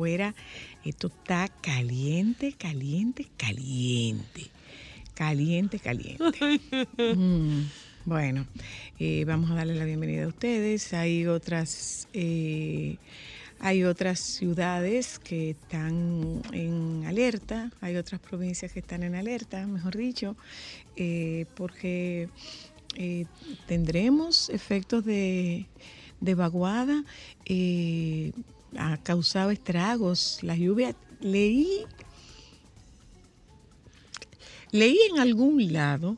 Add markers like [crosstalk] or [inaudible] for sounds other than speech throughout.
Afuera esto está caliente, caliente, caliente. Caliente, caliente. [laughs] Mm, bueno, eh, vamos a darle la bienvenida a ustedes. Hay otras, eh, hay otras ciudades que están en alerta, hay otras provincias que están en alerta, mejor dicho, eh, porque tendremos efectos de, de vaguada, ha causado estragos, la lluvia, leí, leí en algún lado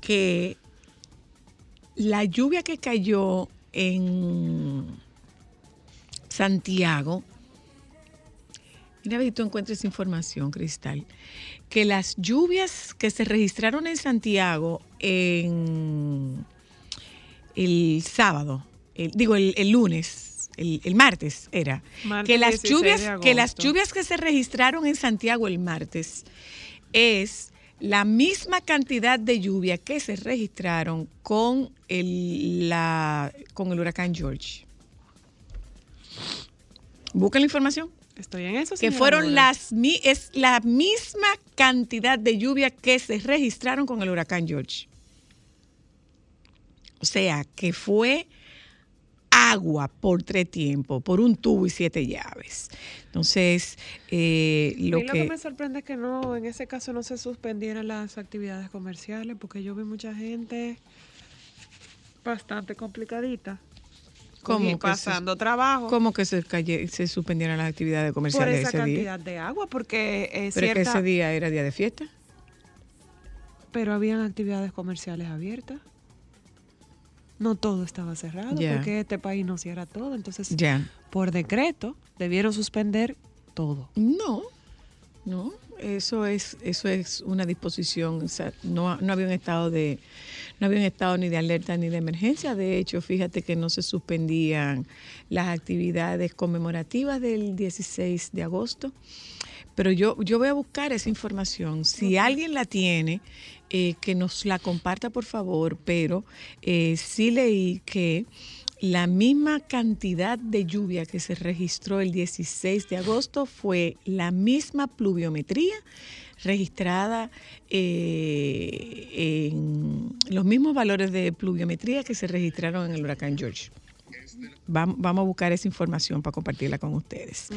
que la lluvia que cayó en Santiago, mira a ver si tú encuentras información, Cristal, que las lluvias que se registraron en Santiago en el sábado, el- digo el, el lunes, el, el martes era, Martes que las 16 lluvias, que las lluvias que se registraron en Santiago el martes es la misma cantidad de lluvia que se registraron con el, la, con el huracán George. Busca la información. Estoy en eso. Que fueron las es la misma cantidad de lluvia que se registraron con el huracán George. O sea, que fue agua por tres tiempos, por un tubo y siete llaves. Entonces, eh, A mí lo lo que que... me sorprende es que no, en ese caso no se suspendieran las actividades comerciales, porque yo vi mucha gente bastante complicadita. ¿Cómo y que pasando trabajo ¿Cómo que se, calle- se suspendieron las actividades por comerciales esa ese día? cantidad de agua, porque eh, Pero es que ese día era día de fiesta. pero habían actividades comerciales abiertas. No todo estaba cerrado, porque este país no cierra todo, entonces por decreto debieron suspender todo. No, no, eso es, eso es una disposición, o sea, no, no había un estado de, no había un estado ni de alerta ni de emergencia. De hecho, fíjate que no se suspendían las actividades conmemorativas del 16 de agosto. Pero yo, yo voy a buscar esa información. Si alguien la tiene, eh, que nos la comparta, por favor. Pero eh, sí leí que la misma cantidad de lluvia que se registró el 16 de agosto fue la misma pluviometría registrada eh, en los mismos valores de pluviometría que se registraron en el huracán George. Vam- Vamos a buscar esa información para compartirla con ustedes.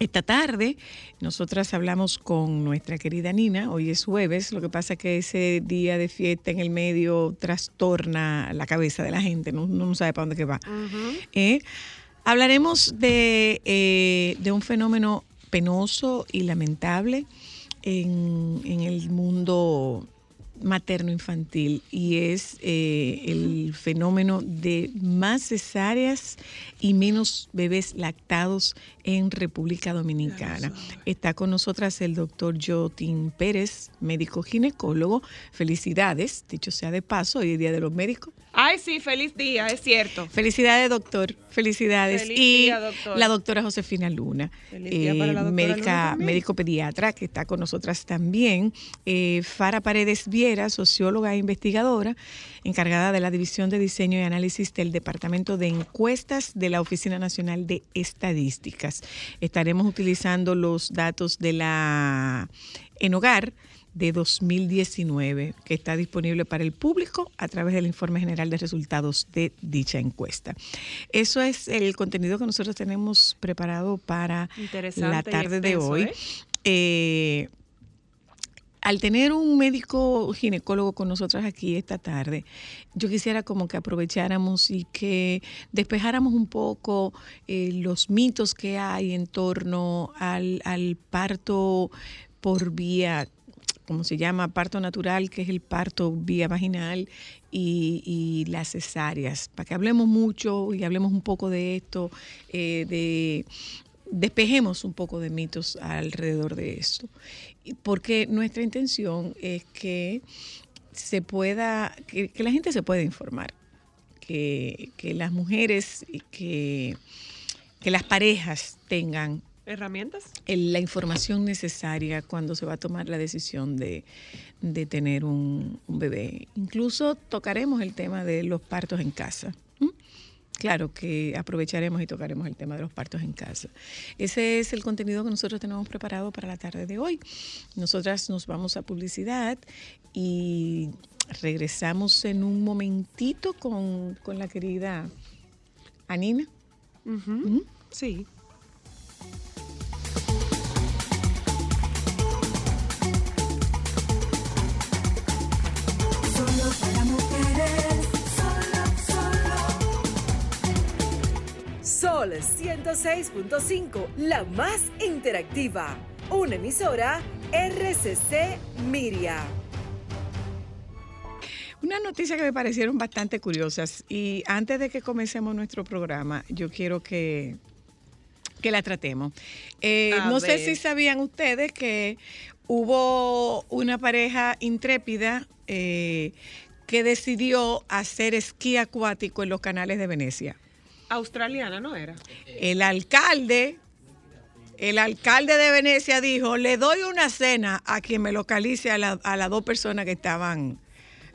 Esta tarde. Nosotras hablamos con nuestra querida Nina, hoy es jueves, lo que pasa es que ese día de fiesta en el medio trastorna la cabeza de la gente, no, sabe para dónde que va. Eh, hablaremos de, eh, de un fenómeno penoso y lamentable en, en el mundo materno-infantil y es eh, el fenómeno de más cesáreas y menos bebés lactados en República Dominicana. Está con nosotras el doctor Jotin Pérez, médico ginecólogo. Felicidades, dicho sea de paso, hoy es Día de los Médicos. Ay, sí, feliz día, es cierto. Felicidades, doctor. Felicidades. Feliz y día, doctor. la doctora Josefina Luna, eh, Feliz día para la doctora médica, Luna médico pediatra, que está con nosotras también. Eh, Fara Paredes Viera, socióloga e investigadora, encargada de la División de Diseño y Análisis del Departamento de Encuestas de la Oficina Nacional de Estadísticas. Estaremos utilizando los datos de la en hogar de 2019, que está disponible para el público a través del informe general de resultados de dicha encuesta. Eso es el contenido que nosotros tenemos preparado para la tarde de extenso, hoy. ¿eh? Eh, al tener un médico ginecólogo con nosotras aquí esta tarde, yo quisiera como que aprovecháramos y que despejáramos un poco eh, los mitos que hay en torno al, al parto por vía, como se llama, parto natural, que es el parto vía vaginal y, las cesáreas, para que hablemos mucho y hablemos un poco de esto, eh, de despejemos un poco de mitos alrededor de esto. Porque nuestra intención es que se pueda, que, la gente se pueda informar, que, las mujeres que, que las parejas tengan ¿Herramientas? la información necesaria cuando se va a tomar la decisión de, de tener un, un bebé. Incluso tocaremos el tema de los partos en casa. ¿m? Claro que aprovecharemos y tocaremos el tema de los partos en casa. Ese es el contenido que nosotros tenemos preparado para la tarde de hoy. Nosotras nos vamos a publicidad y regresamos en un momentito con, con la querida Anina. Ujú. Ujú. Sí. Sol 106.5, la más interactiva. Una emisora RCC Miria. Una noticia que me parecieron bastante curiosas y antes de que comencemos nuestro programa, yo quiero que, que la tratemos. Eh, no sé si sabían ustedes que hubo una pareja intrépida eh, que decidió hacer esquí acuático en los canales de Venecia. Australiana, ¿no era? El alcalde, el alcalde de Venecia dijo, le doy una cena a quien me localice a, a las dos personas que estaban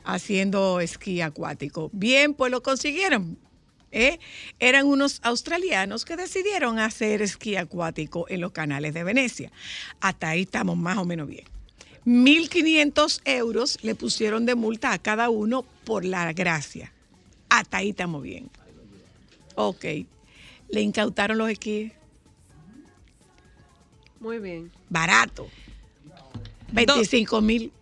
haciendo esquí acuático. Bien, pues lo consiguieron. ¿eh? Eran unos australianos que decidieron hacer esquí acuático en los canales de Venecia. Hasta ahí estamos más o menos bien. 1.500 euros le pusieron de multa a cada uno por la gracia. Hasta ahí estamos bien. Ok. Le incautaron los esquíes. Muy bien. Barato. 25 mil.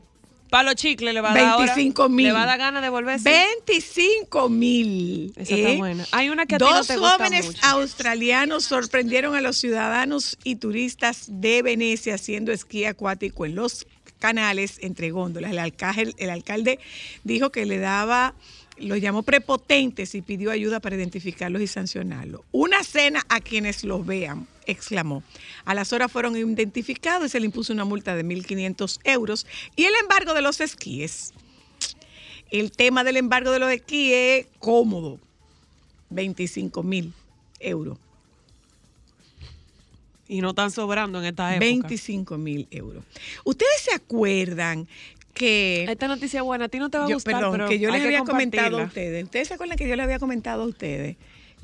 Para los chicles le va a dar ahora- 25 mil. Le va a dar ganas de volverse. 25 mil. Esa está buena. Hay una que a ti Dos no te gusta jóvenes mucho. australianos sorprendieron a los ciudadanos y turistas de Venecia haciendo esquí acuático en los canales entre góndolas. El alcalde, el alcalde dijo que le daba, los llamó prepotentes y pidió ayuda para identificarlos y sancionarlos. Una cena a quienes los vean, exclamó. A las horas fueron identificados y se le impuso una multa de 1.500 euros y el embargo de los esquíes. El tema del embargo de los esquíes es cómodo. 25 mil euros. Y no están sobrando en esta época. 25 mil euros. ¿Ustedes se acuerdan que... Esta noticia buena. A ti no te va a yo- gustar, perdón, pero que yo les había comentado a ustedes. ¿Ustedes se acuerdan que yo les había comentado a ustedes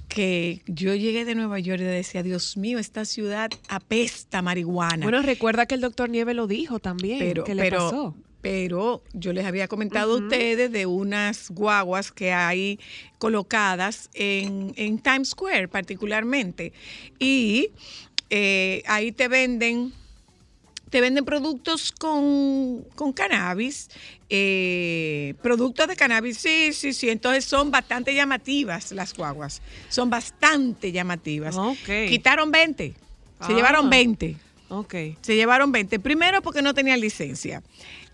que yo llegué de Nueva York y decía, Dios mío, esta ciudad apesta marihuana? Bueno, recuerda que el doctor Nieve lo dijo también. pero, ¿Qué le pero, pasó? pero yo les había comentado Ujú. a ustedes de unas guaguas que hay colocadas en, en Times Square particularmente. Y eh, ahí te venden, te venden productos con, con cannabis, eh, productos de cannabis, sí, sí, sí. Entonces son bastante llamativas las guaguas, son bastante llamativas. Ok. Quitaron 20, se Ah. llevaron 20. Ok. Se llevaron 20. Primero porque no tenían licencia.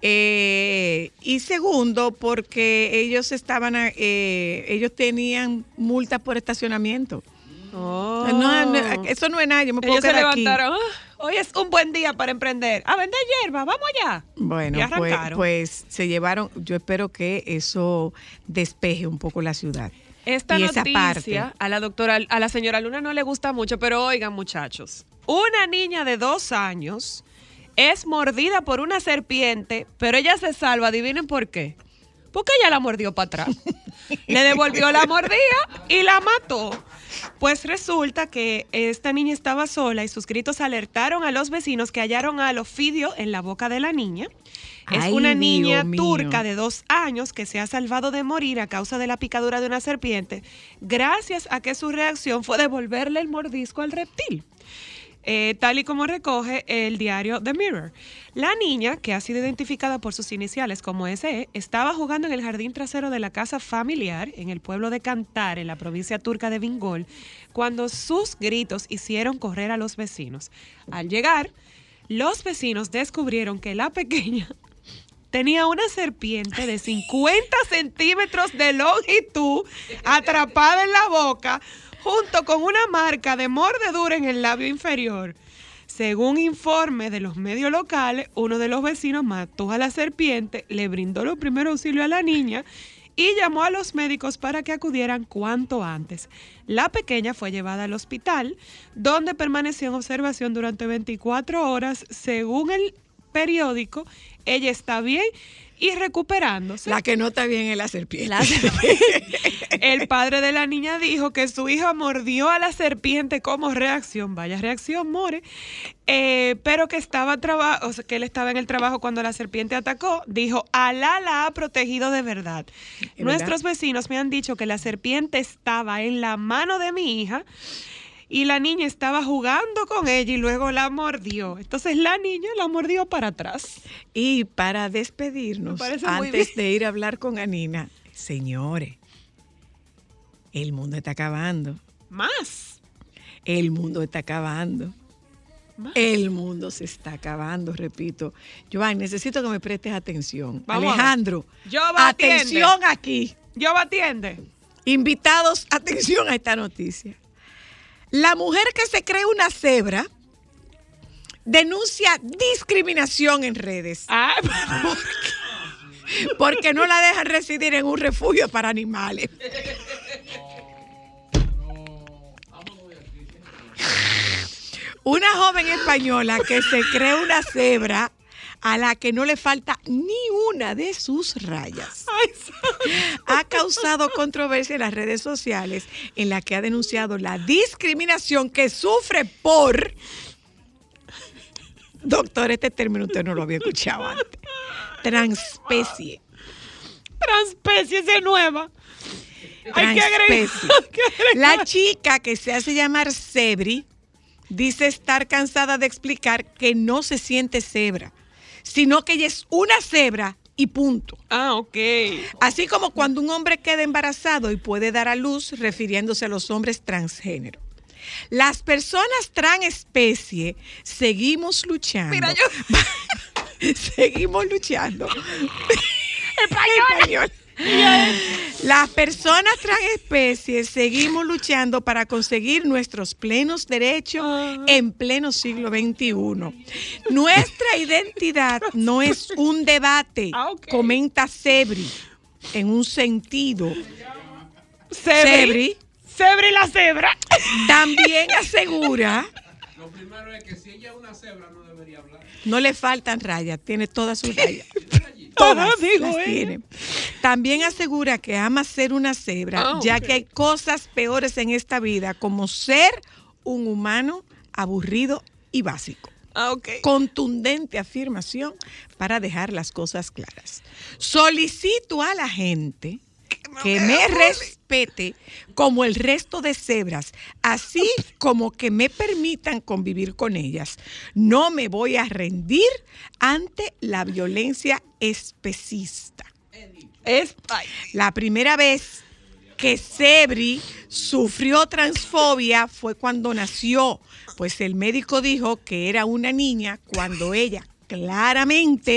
Eh, y segundo porque ellos estaban, eh, ellos tenían multas por estacionamiento. Oh. No, no, eso no es nada, yo me puedo Ellos se quedar levantaron. "Ah, hoy es un buen día para emprender. A vender hierba, vamos allá. Bueno, Y pues, pues se llevaron, yo espero que eso despeje un poco la ciudad. Esta y esa noticia parte. a la doctora, a la señora Luna no le gusta mucho, pero oigan muchachos, una niña de dos años es mordida por una serpiente, pero ella se salva, adivinen por qué. Porque ella la mordió para atrás. [laughs] Le devolvió la mordida y la mató. Pues resulta que esta niña estaba sola y sus gritos alertaron a los vecinos que hallaron al ofidio en la boca de la niña. Es Ay, una Dios niña mío. turca de dos años que se ha salvado de morir a causa de la picadura de una serpiente, gracias a que su reacción fue devolverle el mordisco al reptil. Eh, tal y como recoge el diario The Mirror. La niña, que ha sido identificada por sus iniciales como SE, estaba jugando en el jardín trasero de la casa familiar en el pueblo de Cantar, en la provincia turca de Bingol, cuando sus gritos hicieron correr a los vecinos. Al llegar, los vecinos descubrieron que la pequeña [laughs] tenía una serpiente de 50 centímetros de longitud atrapada en la boca junto con una marca de mordedura en el labio inferior. Según informe de los medios locales, uno de los vecinos mató a la serpiente, le brindó los primeros auxilios a la niña y llamó a los médicos para que acudieran cuanto antes. La pequeña fue llevada al hospital, donde permaneció en observación durante 24 horas. Según el periódico, ella está bien y recuperándose. La que no está bien es la serpiente. La [laughs] El padre de la niña dijo que su hija mordió a la serpiente como reacción, vaya reacción, more, eh, pero que estaba traba- o sea, que él estaba en el trabajo cuando la serpiente atacó. Dijo, Alá la ha protegido de verdad. ¿Es Nuestros vecinos me han dicho que la serpiente estaba en la mano de mi hija. Y la niña estaba jugando con ella y luego la mordió. Entonces la niña la mordió para atrás. Y para despedirnos, antes de ir a hablar con Anina, señores, el mundo está acabando. Más. El mundo está acabando. Más. El mundo se está acabando, repito. Joan, necesito que me prestes atención. Vamos. Alejandro, atiende. atención aquí. Yo atiende. Invitados, atención a esta noticia. La mujer que se cree una cebra denuncia discriminación en redes Ah, porque no la dejan residir en un refugio para animales. Una joven española que se cree una cebra a la que no le falta ni una de sus rayas [laughs] ha causado controversia en las redes sociales en la que ha denunciado la discriminación que sufre por... Doctor, este término usted no lo había escuchado antes. Transspecie. Transespecie de nueva. Hay que. [laughs] La chica que se hace llamar Cebri dice estar cansada de explicar que no se siente cebra, sino que ella es una cebra y punto. Ah, ok. Así como cuando un hombre queda embarazado y puede dar a luz, refiriéndose a los hombres transgénero. Las personas transespecie seguimos luchando. Mira, yo. [laughs] seguimos luchando. [laughs] Español. [laughs] Las personas transespecies seguimos luchando para conseguir nuestros plenos derechos Ajá. en pleno siglo XXI. Nuestra identidad no es un debate, Ah, comenta Sebri, en un sentido. Cebri. Cebri la cebra. También asegura, Lo primero es que si ella es una cebra no debería hablar. no le faltan rayas, tiene todas sus rayas. [laughs] Todas, [laughs] digo las tiene. También asegura que ama ser una cebra, Ah, ya que hay cosas peores en esta vida, como ser un humano aburrido y básico. Ah, ok. Contundente afirmación para dejar las cosas claras. Solicito a la gente que me respete como el resto de cebras, así como que me permitan convivir con ellas. No me voy a rendir ante la violencia especista. Es. La primera vez que Sebri sufrió transfobia fue cuando nació, pues el médico dijo que era una niña cuando ella claramente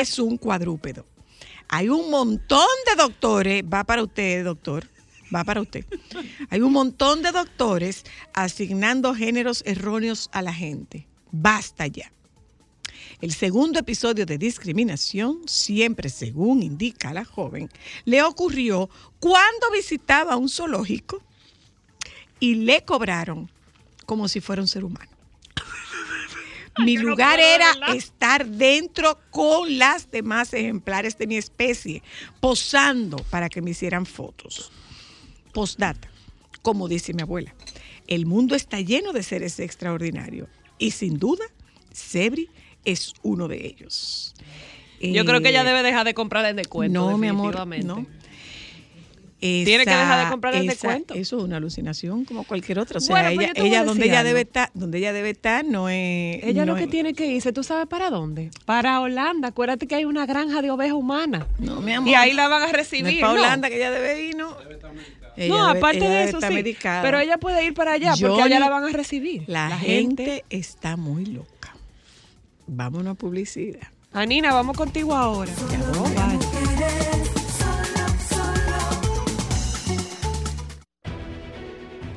es un cuadrúpedo. Hay un montón de doctores, va para usted, doctor, va para usted. Hay un montón de doctores asignando géneros erróneos a la gente. Basta ya. El segundo episodio de discriminación, siempre según indica la joven, le ocurrió cuando visitaba un zoológico y le cobraron como si fuera un ser humano. Mi Yo no lugar era estar dentro con las demás ejemplares de mi especie, posando para que me hicieran fotos. Postdata, como dice mi abuela, el mundo está lleno de seres extraordinarios y sin duda, Sebri es uno de ellos. Yo creo que ella Eh, debe dejar de comprar el descuento. no, mi amor, definitivamente. No. Tiene que dejar de comprar el esa- descuento. Eso es una alucinación como cualquier otra. O sea, Bueno, pues ella, ella donde ella debe estar, donde ella debe estar no es. Ella no lo que es- tiene que irse, ¿tú sabes para dónde? Para Holanda. Acuérdate que hay una granja de ovejas humanas. No, mi amor. Y ahí la van a No recibir. es para ¿no? Holanda que ella debe ir, ¿no? Ella no, debe- aparte de debe eso, estar sí. medicada. Pero ella puede ir para allá porque allá la van a recibir. La, gente, está muy loca. Vámonos a publicidad. Anina, vamos contigo ahora. No, vaya.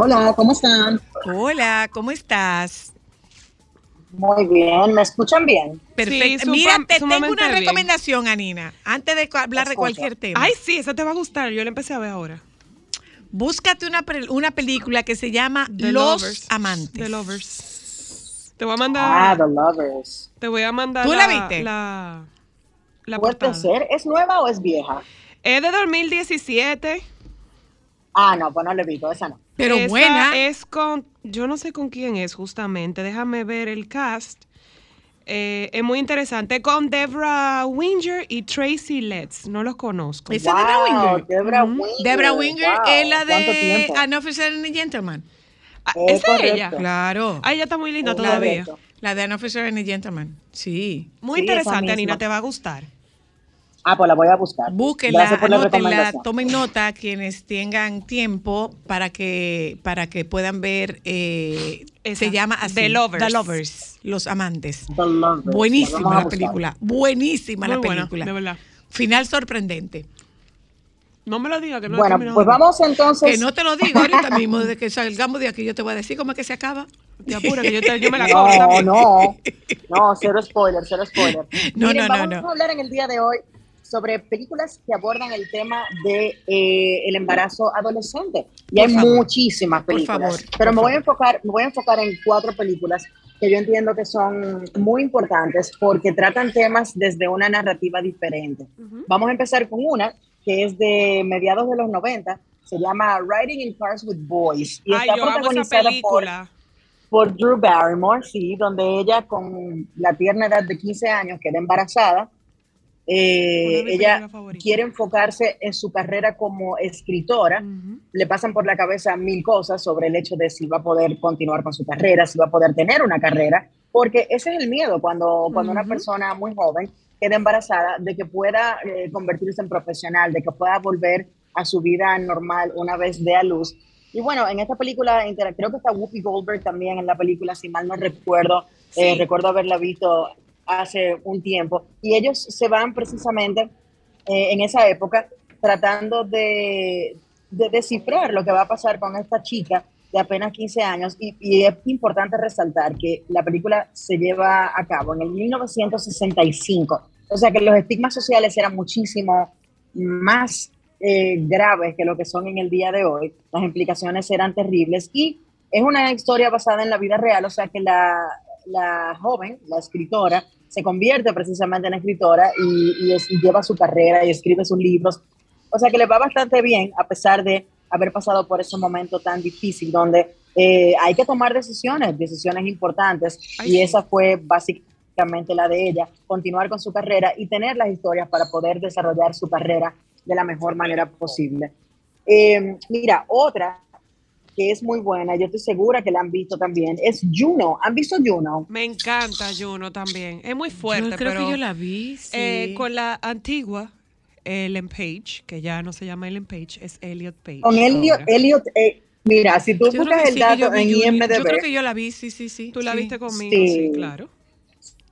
Hola, ¿cómo están? Hola, ¿cómo estás? Muy bien, ¿me escuchan bien? Perfecto. sumam- Mira, te tengo una bien. recomendación, Anina, antes de hablar de cualquier tema. Ay, sí, esa te va a gustar. Yo la empecé a ver ahora. Búscate una, una película que se llama The Los Lovers. Amantes. The Lovers. Te voy a mandar. Ah, The Lovers. Te voy a mandar. ¿Tú la viste? La, la ¿Puede portada. ser? ¿Es nueva o es vieja? Es de 2017. Ah, no, pues no le he visto, esa no. Pero Esa buena. Es con. Yo no sé con quién es justamente. Déjame ver el cast. Eh, es muy interesante. Con Debra Winger y Tracy Letts. No los conozco. Esa es Debra Winger. Debra Ujú. Winger. Debra Winger wow, es la ¿cuánto de? An Officer and a Gentleman. Ah, Es ¿Esa es ella? Claro. Ah, ella está muy linda Es todavía. correcto. La de An Officer and a Gentleman. Sí. Muy Sí, interesante. Anina. Te va a gustar. Ah, pues la voy a buscar. Búsquenla, Gracias por la anótenla, tomen nota quienes tengan tiempo para que para que puedan ver. eh, se llama así, The Lovers. The Lovers, Los Amantes. The Lovers, Buenísima la película, buenísima Muy la buena, película. de verdad. Final sorprendente. No me lo diga que no Bueno, pues vamos entonces. Que no te lo digo ahorita mismo, desde que salgamos de aquí, yo te voy a decir cómo es que se acaba. Te apura, que yo, te- yo me la como No, no, no, cero spoiler, cero spoiler. [laughs] No, Miren, no, no, vamos no. a hablar en el día de hoy sobre películas que abordan el tema de eh, el embarazo adolescente. Y Por hay favor. muchísimas Por películas, favor, pero por me voy a enfocar, me voy a enfocar en cuatro películas que yo entiendo que son muy importantes porque tratan temas desde una narrativa diferente. Vamos a empezar con una que es de mediados de los 90, se llama Riding in Cars with Boys y Ay, está protagonizada por por Drew Barrymore, sí, donde ella con la tierna edad de 15 años queda embarazada. Eh, Una de ella quiere enfocarse en su carrera como escritora. Ujú. Le pasan por la cabeza mil cosas sobre el hecho de si va a poder continuar con su carrera, si va a poder tener una carrera, porque ese es el miedo cuando, cuando una Ujú. persona muy joven queda embarazada, de que pueda eh, convertirse en profesional, de que pueda volver a su vida normal una vez dé a luz. Y bueno, en esta película, creo que está Whoopi Goldberg también en la película, si mal no recuerdo, eh, Sí. recuerdo haberla visto hace un tiempo, y ellos se van precisamente eh, en esa época tratando de, de descifrar lo que va a pasar con esta chica de apenas 15 años. Y, es importante resaltar que la película se lleva a cabo en el 1965, o sea que los estigmas sociales eran muchísimo más eh, graves que lo que son en el día de hoy, las implicaciones eran terribles y es una historia basada en la vida real, o sea que la, la joven, la escritora, se convierte precisamente en escritora y, y es- y lleva su carrera y escribe sus libros. O sea que le va bastante bien a pesar de haber pasado por ese momento tan difícil donde eh, hay que tomar decisiones, decisiones importantes Ay, y esa fue básicamente la de ella, continuar con su carrera y tener las historias para poder desarrollar su carrera de la mejor manera posible. Eh, mira, otra que es muy buena, yo estoy segura que la han visto también, es Juno. ¿Han visto Juno? Me encanta Juno también. Es muy fuerte, yo creo pero que yo la vi. Sí. eh, con la antigua Ellen Page, que ya no se llama Ellen Page, es Elliot Page. Con Elliot, ahora. Elliot eh, mira, si tú Yo buscas el sí, dato en. IMDb, Yo creo que yo la vi, sí, sí, sí. Tú la sí. viste conmigo, sí, Sí. claro.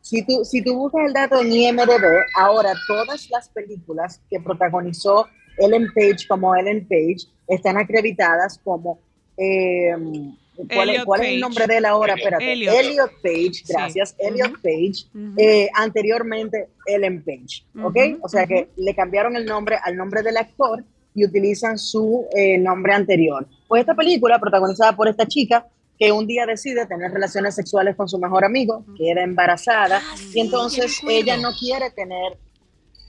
si tú, si tú buscas el dato en IMDb, ahora todas las películas que protagonizó Ellen Page como Ellen Page están acreditadas como... eh, ¿cuál, Elliot cuál es el nombre de él ahora? Espérate. Elliot. Elliot, Page, Sí. gracias. Elliot Ujú. Page. Ujú. eh, anteriormente Ellen Page, ¿ok? Ujú, o sea que le cambiaron el nombre al nombre del actor y utilizan su eh, nombre anterior. Pues esta película, protagonizada por esta chica, que un día decide tener relaciones sexuales con su mejor amigo, queda embarazada, Ah, sí, y entonces ella no quiere tener.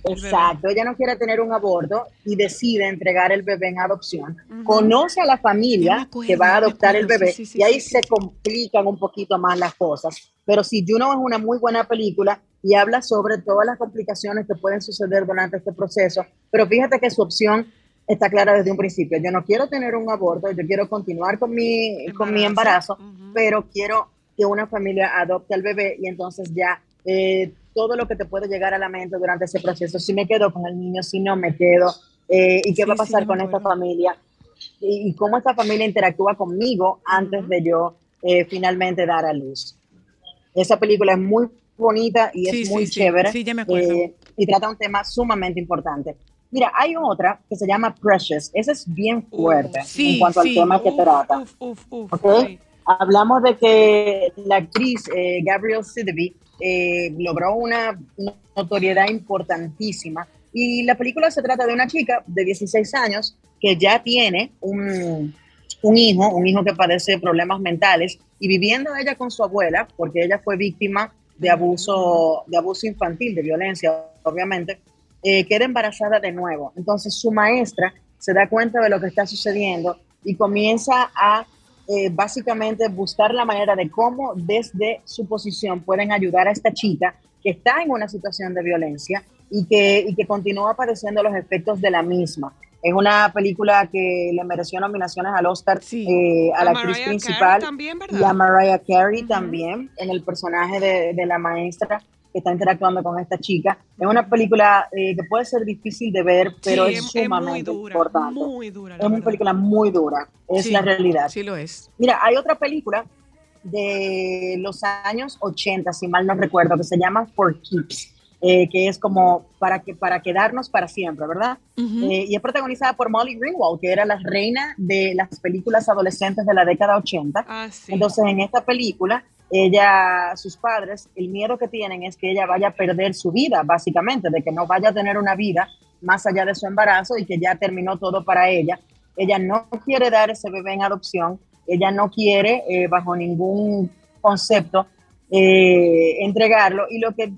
Exacto, ella no quiere tener un aborto y decide entregar el bebé en adopción. Conoce a la familia acuerdo, que va a adoptar el bebé sí, sí, y ahí sí, se complican un poquito más las cosas. Pero si Juno es una muy buena película y habla sobre todas las complicaciones que pueden suceder durante este proceso, pero fíjate que su opción está clara desde un principio. Yo no quiero tener un aborto, yo quiero continuar con mi, con mi embarazo, pero quiero que una familia adopte al bebé y entonces ya eh, todo lo que te puede llegar a la mente durante ese proceso, si me quedo con el niño, si no me quedo, eh, y qué Sí, va a sí, pasar me con esta familia y, y cómo esta familia interactúa conmigo antes Ujú. de yo eh, finalmente dar a luz. Esa película es muy bonita y Sí, es sí, muy sí. chévere Sí, ya me acuerdo. eh, y trata un tema sumamente importante. Mira, hay otra que se llama Precious. Esa es bien fuerte sí, en cuanto sí. al tema que Uf, trata. uf, uf, uf, ¿ok? sí. Hablamos de que la actriz eh, Gabrielle Sidibe eh, logró una notoriedad importantísima y la película se trata de una chica de 16 años que ya tiene un, un hijo, un hijo que padece problemas mentales y viviendo ella con su abuela, porque ella fue víctima de abuso, de abuso infantil, de violencia, obviamente, eh, queda embarazada de nuevo. Entonces su maestra se da cuenta de lo que está sucediendo y comienza a eh, básicamente buscar la manera de cómo desde su posición pueden ayudar a esta chica que está en una situación de violencia y que, y que continúa padeciendo los efectos de la misma. Es una película que le mereció nominaciones al Oscar Sí. eh, a la A actriz Mariah Carey principal también, y a. Mariah Carey Ujú. también en el personaje de, de la maestra que está interactuando con esta chica. Es una película eh, que puede ser difícil de ver, pero Sí, es, es, es muy sumamente dura, importante. muy dura. es una verdad. película muy dura, es Sí, la realidad. Sí lo es. Mira, hay otra película de los años 80, si mal no recuerdo, que se llama For Keeps, eh, que es como para, que, para quedarnos para siempre, ¿verdad? Ujú. Eh, y es protagonizada por Molly Ringwald, que era la reina de las películas adolescentes de la década 80. Ah, sí. Entonces, en esta película, ella, sus padres, el miedo que tienen es que ella vaya a perder su vida, básicamente, de que no vaya a tener una vida más allá de su embarazo y que ya terminó todo para ella. Ella no quiere dar ese bebé en adopción, ella no quiere, eh, bajo ningún concepto, eh, entregarlo y lo que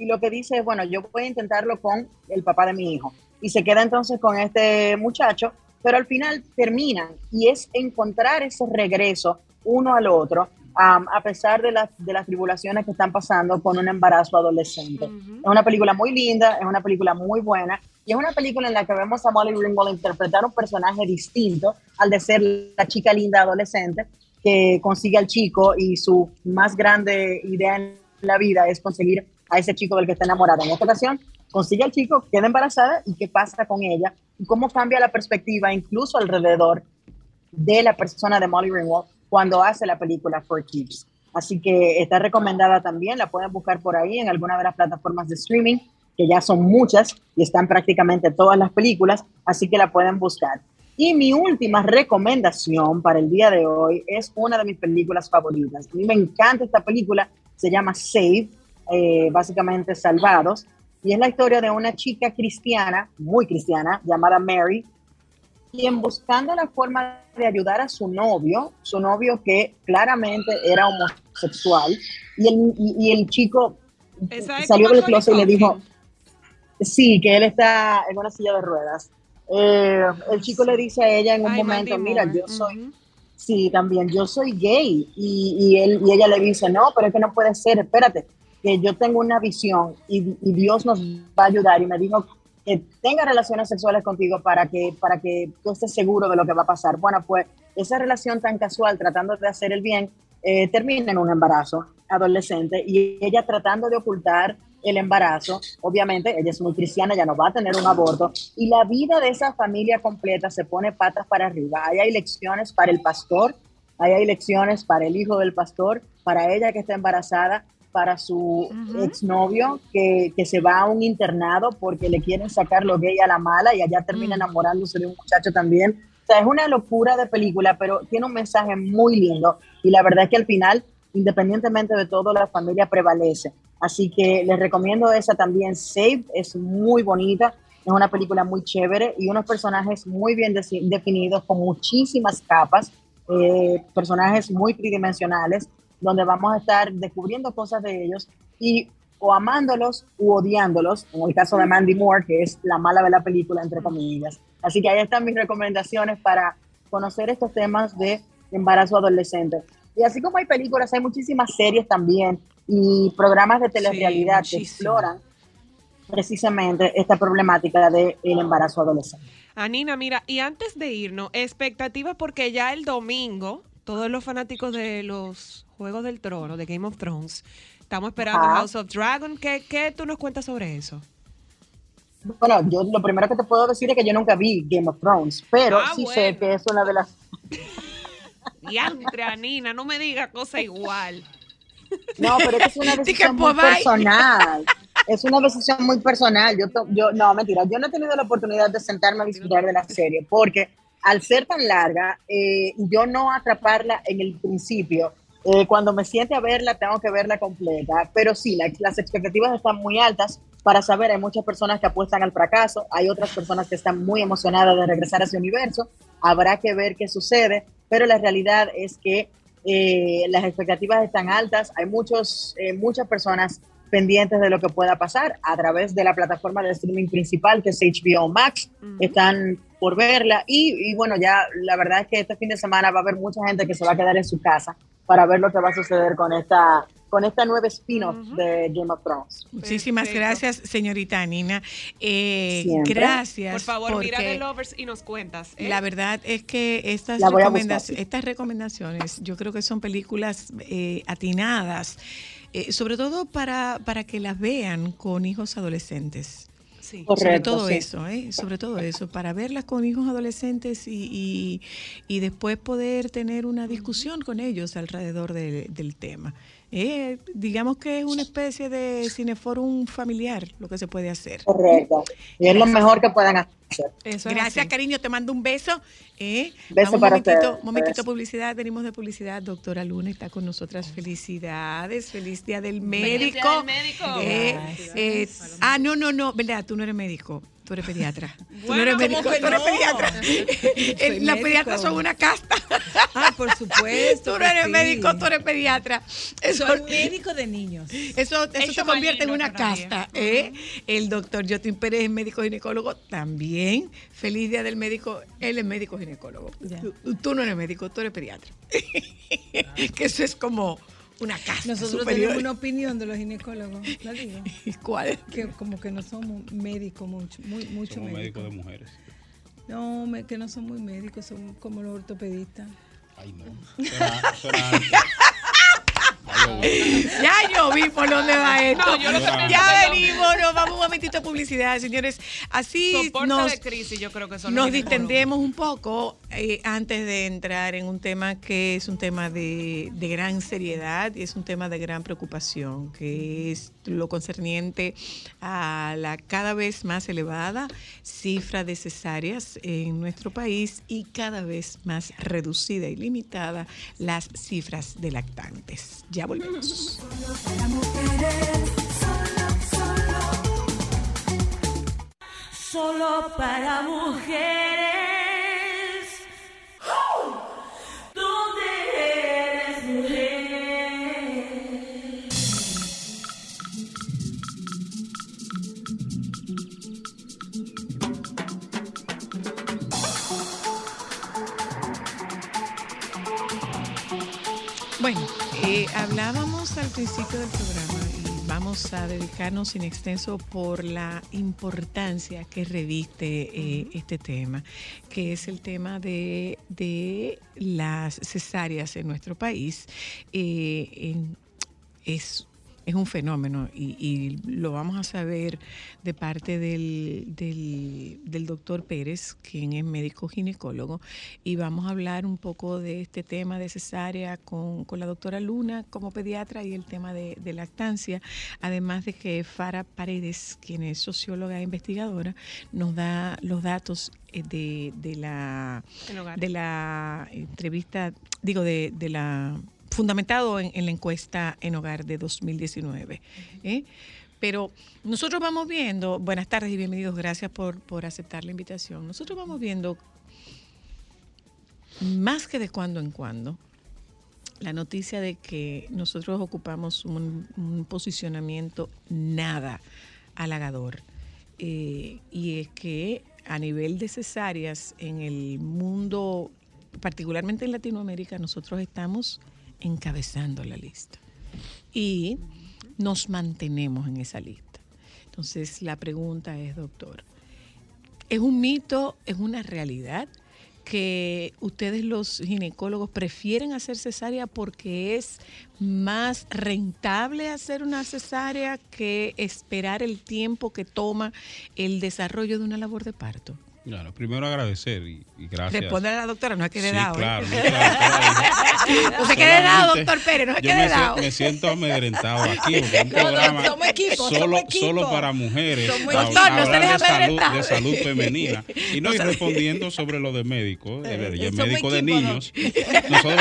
y lo que dice es, bueno, yo voy a intentarlo con el papá de mi hijo. Y se queda entonces con este muchacho, pero al final terminan y es encontrar ese regreso uno al otro, um, a pesar de, las de las tribulaciones que están pasando con un embarazo adolescente. Ujú. Es una película muy linda, es una película muy buena y es una película en la que vemos a Molly Ringwald interpretar un personaje distinto al de ser la chica linda adolescente que consigue al chico y su más grande idea en la vida es conseguir a ese chico del que está enamorada. En esta ocasión consigue al chico, queda embarazada y qué pasa con ella y cómo cambia la perspectiva incluso alrededor de la persona de Molly Ringwald cuando hace la película For Keeps. Así que está recomendada también, la pueden buscar por ahí en alguna de las plataformas de streaming, que ya son muchas y están prácticamente todas las películas, así que la pueden buscar. Y mi última recomendación para el día de hoy es una de mis películas favoritas. A mí me encanta esta película, se llama Save, eh, básicamente Salvados, y es la historia de una chica cristiana, muy cristiana, llamada Mary, quien buscando la forma de ayudar a su novio, su novio que claramente era homosexual, y el, y, y el chico salió del closet y le dijo, sí, que él está en una silla de ruedas. Eh, el chico le dice a ella en un momento, mira, Moore. yo soy, Ujú. sí, también, yo soy gay. Y, y él, y ella le dice, no, pero es que no puede ser, espérate, que yo tengo una visión y, Dios nos va a ayudar. Y me dijo que tenga relaciones sexuales contigo para que, para que tú estés seguro de lo que va a pasar. Bueno, pues esa relación tan casual, tratando de hacer el bien, eh, termina en un embarazo adolescente y ella tratando de ocultar el embarazo, obviamente ella es muy cristiana, ya no va a tener un aborto y la vida de esa familia completa se pone patas para arriba. Ahí hay lecciones para el pastor, ahí hay lecciones para el hijo del pastor, para ella que está embarazada, para su exnovio que, que se va a un internado porque le quieren sacar lo gay a la mala y allá termina enamorándose de un muchacho también. O sea, es una locura de película, pero tiene un mensaje muy lindo y la verdad es que al final, independientemente de todo, la familia prevalece. Así que les recomiendo esa también. Save es muy bonita, es una película muy chévere y unos personajes muy bien definidos con muchísimas capas, eh, personajes muy tridimensionales, donde vamos a estar descubriendo cosas de ellos y o amándolos u odiándolos, en el caso de Mandy Moore, que es la mala de la película, entre comillas. Así que ahí están mis recomendaciones para conocer estos temas de embarazo adolescente. Y así como hay películas, hay muchísimas series también y programas de telerrealidad que muchísimo. exploran precisamente esta problemática del embarazo adolescente. Anina, mira, y antes de irnos, expectativas porque ya el domingo, todos los fanáticos de los Juegos del Trono, de Game of Thrones, estamos esperando Ajá. House of Dragon. ¿Qué, ¿Qué tú nos cuentas sobre eso? Bueno, yo lo primero que te puedo decir es que yo nunca vi Game of Thrones, pero Ah, sí bueno. sé que es una de las [laughs] Diantre, Anina, no me digas cosa igual. No, pero es que es una [laughs] decisión muy podáis. personal. [laughs] Es una decisión muy personal. Yo, yo, no, mentira, yo no he tenido la oportunidad de sentarme a disfrutar de la serie porque al ser tan larga eh, yo no atraparla en el principio, eh, cuando me siente a verla tengo que verla completa. Pero sí, la- las expectativas están muy altas para saber. Hay muchas personas que apuestan al fracaso, hay otras personas que están muy emocionadas de regresar a ese universo. Habrá que ver qué sucede, pero la realidad es que eh, las expectativas están altas, hay muchos, eh, muchas personas pendientes de lo que pueda pasar a través de la plataforma de streaming principal que es HBO Max, están por verla y, y bueno, ya la verdad es que este fin de semana va a haber mucha gente que se va a quedar en su casa para ver lo que va a suceder con esta, con esta nueva spin-off de Game of Thrones. Muchísimas Perfecto. gracias, señorita Nina. Eh, gracias. Por favor, mira de Lovers y nos cuentas. ¿eh? La verdad es que estas, La voy a recomendac- buscar. estas recomendaciones yo creo que son películas eh, atinadas, eh, sobre todo para, para que las vean con hijos adolescentes. Sí. Correcto, sobre todo sí. eso, ¿eh? sobre todo eso, para verlas con hijos adolescentes y, y- y después poder tener una discusión con ellos alrededor de- del tema. Eh, digamos que es una especie de cineforum familiar lo que se puede hacer. Correcto. Y es lo mejor que puedan hacer. Eso es Gracias, así. cariño. Te mando un beso. ¿eh? Beso Vamos, para momentito, ustedes. momentito publicidad. Venimos de publicidad. Doctora Luna está con nosotras. Felicidades. Feliz día del médico. Día del médico. Eh, eh, ah, no, no, no. ¿Verdad? Tú no eres médico. Tú eres pediatra. [laughs] Tú no Bueno, eres ¿cómo médico. Tú eres no? pediatra. [laughs] Las pediatras son una casta. Ah, por supuesto. Tú no eres sí. médico, tú eres pediatra. Eso, Soy médico de niños. eso, eso se convierte en una casta. ¿eh? El doctor Jotin Pérez es médico ginecólogo también. Feliz día del médico. Él es médico ginecólogo. Tú, tú no eres médico, tú eres pediatra. [laughs] que eso es como una casta Nosotros superior. tenemos una opinión de los ginecólogos, la digo, ¿Cuál? que como que no somos médicos mucho, muy, mucho Somos médicos. médicos de mujeres. No, me- que no son muy médicos, son como los ortopedistas. Ay, no. Suena, suena. [laughs] Ya yo vi por dónde va esto. No, yo lo que pienso ya que venimos, nos vamos un momentito a publicidad, señores. Así Soporte nos, de crisis, yo creo que son nos distendemos un poco eh, antes de entrar en un tema que es un tema de, gran seriedad y es un tema de gran preocupación, que es lo concerniente a la cada vez más elevada cifra de cesáreas en nuestro país y cada vez más reducida y limitada las cifras de lactantes. Ya volvemos. Para mujeres, solo, solo. Solo para mujeres. Principio del programa y vamos a dedicarnos in extenso por la importancia que reviste eh, este tema, que es el tema de, de las cesáreas en nuestro país. Eh, en- es es un fenómeno y, y lo vamos a saber de parte del, del, del doctor Pérez, quien es médico ginecólogo, y vamos a hablar un poco de este tema de cesárea con, con la doctora Luna como pediatra y el tema de, de lactancia, además de que Fara Paredes, quien es socióloga e investigadora, nos da los datos eh, de, de la de la entrevista, digo, de, de la fundamentado en, en la encuesta en hogar de 2019. ¿eh? Pero nosotros vamos viendo, buenas tardes y bienvenidos, gracias por, por aceptar la invitación. Nosotros vamos viendo más que de cuando en cuando la noticia de que nosotros ocupamos un, un posicionamiento nada halagador. Eh, y es que a nivel de cesáreas en el mundo, particularmente en Latinoamérica, nosotros estamos encabezando la lista. Y nos mantenemos en esa lista. Entonces, la pregunta es, doctor, ¿es un mito, es una realidad que ustedes los ginecólogos prefieren hacer cesárea porque es más rentable hacer una cesárea que esperar el tiempo que toma el desarrollo de una labor de parto? Primero agradecer y, y gracias. Responde a la doctora, no es que le dado. ¿eh? claro, [laughs] no, claro, No se quede dado, doctor Pérez, no se yo quede dado. me siento amedrentado aquí, porque es un [laughs] No, no, programa somos equipo, solo, somos equipo. solo para mujeres. Doctor, no se deje de salud, de salud femenina. [laughs] Y no, y respondiendo sobre lo de médico, el, el somos médico de niños. Nosotros,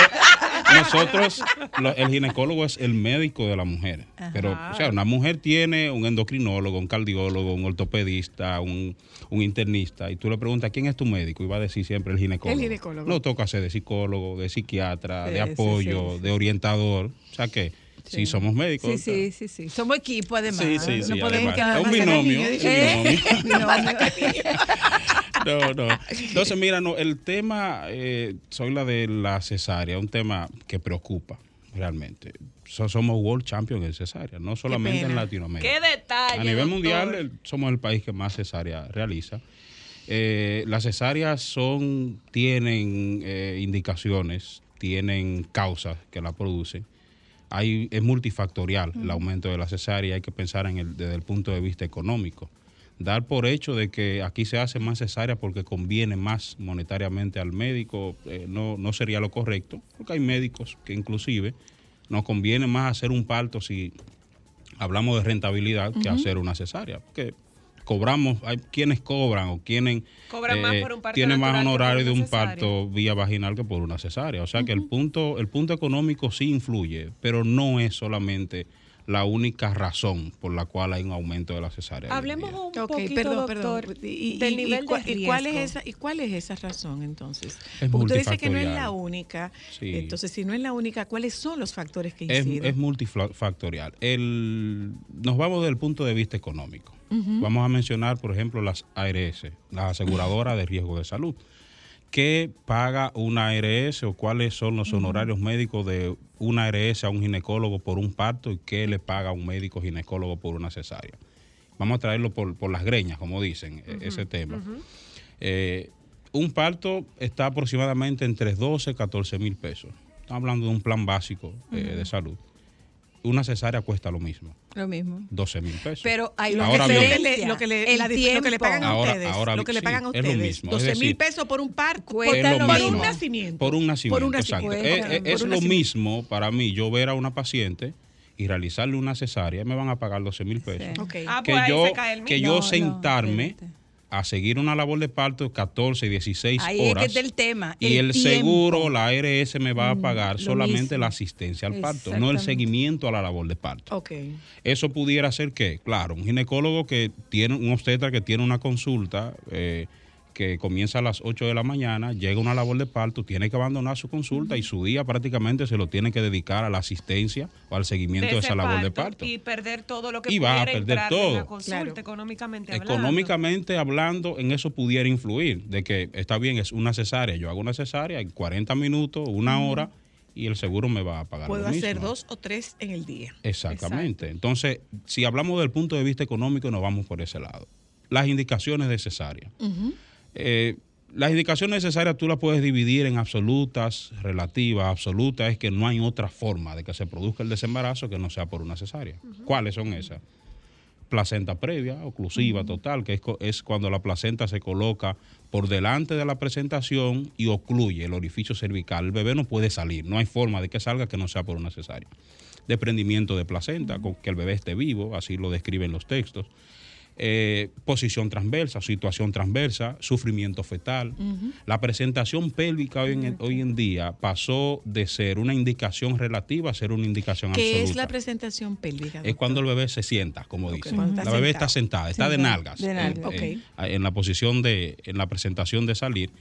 nosotros lo- el ginecólogo es el médico de la mujer. Pero, o sea, una mujer tiene un endocrinólogo, un cardiólogo, un ortopedista, un, un internista, y tú le preguntas quién es tu médico, y va a decir siempre el ginecólogo. El ginecólogo. No toca ser de psicólogo, de psiquiatra, Sí, de apoyo, sí, sí. de orientador. O sea que sí, somos médicos. Sí, sí, sí, sí. Somos equipo además. Sí, sí, sí. [laughs] No podemos es un binomio. ¿eh? binomio. No, no. Entonces, mira, no, el tema, eh, soy la de la cesárea, un tema que preocupa realmente. So- somos world champions en cesárea, no solamente en. Latinoamérica. Qué detalle. A nivel doctor. mundial el- somos el país que más cesárea realiza. Eh, las cesáreas son, tienen eh, indicaciones, tienen causas que la producen. Hay, es multifactorial el aumento de la cesárea, hay que pensar en el, desde el punto de vista económico. Dar por hecho de que aquí se hace más cesárea porque conviene más monetariamente al médico eh, no, no sería lo correcto, porque hay médicos que inclusive nos conviene más hacer un parto si hablamos de rentabilidad que hacer una cesárea. Porque cobramos, hay quienes cobran o quienes Cobran más por un parto tienen más honorario de un cesárea. parto vía vaginal que por una cesárea. O sea que el punto, el punto económico sí influye, pero no es solamente la única razón por la cual hay un aumento de la cesárea. Hablemos un Ok, poquito, perdón, doctor, perdón. Y, del y- nivel y de y cuál es esa y cuál es esa razón entonces? Es Porque usted dice que no es la multifactorial. única. Sí. Entonces, si no es la única, ¿cuáles son los factores que inciden? es multifactorial. El, nos vamos desde el punto de vista económico. Vamos a mencionar, por ejemplo, las ARS, las aseguradoras de riesgo de salud. ¿Qué paga una ARS o cuáles son los honorarios médicos de una ARS a un ginecólogo por un parto y qué le paga un médico ginecólogo por una cesárea? Vamos a traerlo por, por las greñas, como dicen, e- ese tema. Eh, un parto está aproximadamente entre 12 y 14 mil pesos. Estamos hablando de un plan básico eh, de salud. Una cesárea cuesta lo mismo, Lo mismo. 12 mil pesos. Pero hay Lo que, Ahora se- bien- lo que le, lo que le- la lo que le pagan a Ahora- ustedes. ahora lo que le sí, pagan a es lo ustedes. mismo, es 12 mil pesos por un parto. Por, Cuesta lo por un nacimiento. Por un nacimiento, Por un exacto. nacimiento. Es, es- un lo nacimiento. mismo para mí yo ver a una paciente y realizarle una cesárea, me van a pagar 12 mil pesos. Sí. Ok. Ah, Que pues ahí yo, se cae el que yo No, no, sentarme espérate. A seguir una labor de parto 14, 16 Ahí es que horas. el tema. y el, tiempo. seguro, la ARS me va a pagar lo solamente mismo. la asistencia al parto, no el seguimiento a la labor de parto. Ok. Eso pudiera ser que, claro, un ginecólogo que tiene, un obstetra que tiene una consulta eh, que comienza a las 8 de la mañana, llega a una labor de parto, tiene que abandonar su consulta y su día prácticamente se lo tiene que dedicar a la asistencia o al seguimiento de, esa labor de parto. Y perder todo lo que Y va a perder entrar en la todo. consulta Claro. económicamente hablando. Económicamente hablando, en eso pudiera influir, de que está bien, es una cesárea, yo hago una cesárea en 40 minutos, una hora, y el seguro me va a pagar. Puedo lo hacer mismo. dos o tres en el día. Exactamente. Entonces, si hablamos del punto de vista económico, nos vamos por ese lado. Las indicaciones de cesárea. Eh, las indicaciones necesarias tú las puedes dividir en absolutas, relativas. Absolutas es que no hay otra forma de que se produzca el desembarazo que no sea por una cesárea. ¿Cuáles son esas? Placenta previa, oclusiva, total, que es cuando la placenta se coloca por delante de la presentación y ocluye el orificio cervical. El bebé no puede salir, no hay forma de que salga que no sea por una cesárea. Desprendimiento de placenta, con que el bebé esté vivo, así lo describen los textos eh, posición transversa, situación transversa, sufrimiento fetal. La presentación pélvica hoy en, hoy en día pasó de ser una indicación relativa a ser una indicación ¿Qué absoluta. es la presentación pélvica? Es cuando el bebé se sienta, como dicen. cuando La bebé sentado. está sentada, está de nalgas. de en- nalgas. En, en la posición de, en la presentación de salir.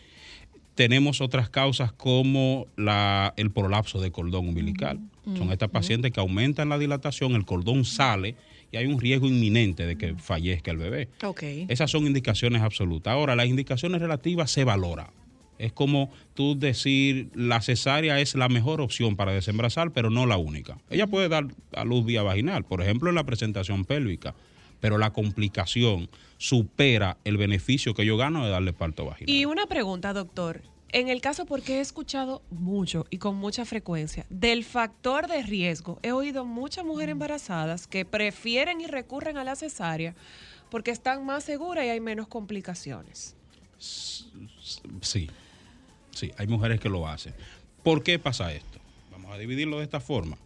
Tenemos otras causas como la, el prolapso de cordón umbilical. Son estas pacientes que aumentan la dilatación, el cordón sale y hay un riesgo inminente de que fallezca el bebé. Ok. Esas son indicaciones absolutas. Ahora, las indicaciones relativas se valora. Es como tú decir, la cesárea es la mejor opción para desembarazar, pero no la única. Ella puede dar a luz vía vaginal, por ejemplo, en la presentación pélvica, pero la complicación supera el beneficio que yo gano de darle parto vaginal. Y una pregunta, doctor. En el caso, porque he escuchado mucho y con mucha frecuencia del factor de riesgo, he oído muchas mujeres embarazadas que prefieren y recurren a la cesárea porque están más seguras y hay menos complicaciones. Sí, sí, hay mujeres que lo hacen. ¿Por qué pasa esto? Vamos a dividirlo de esta forma.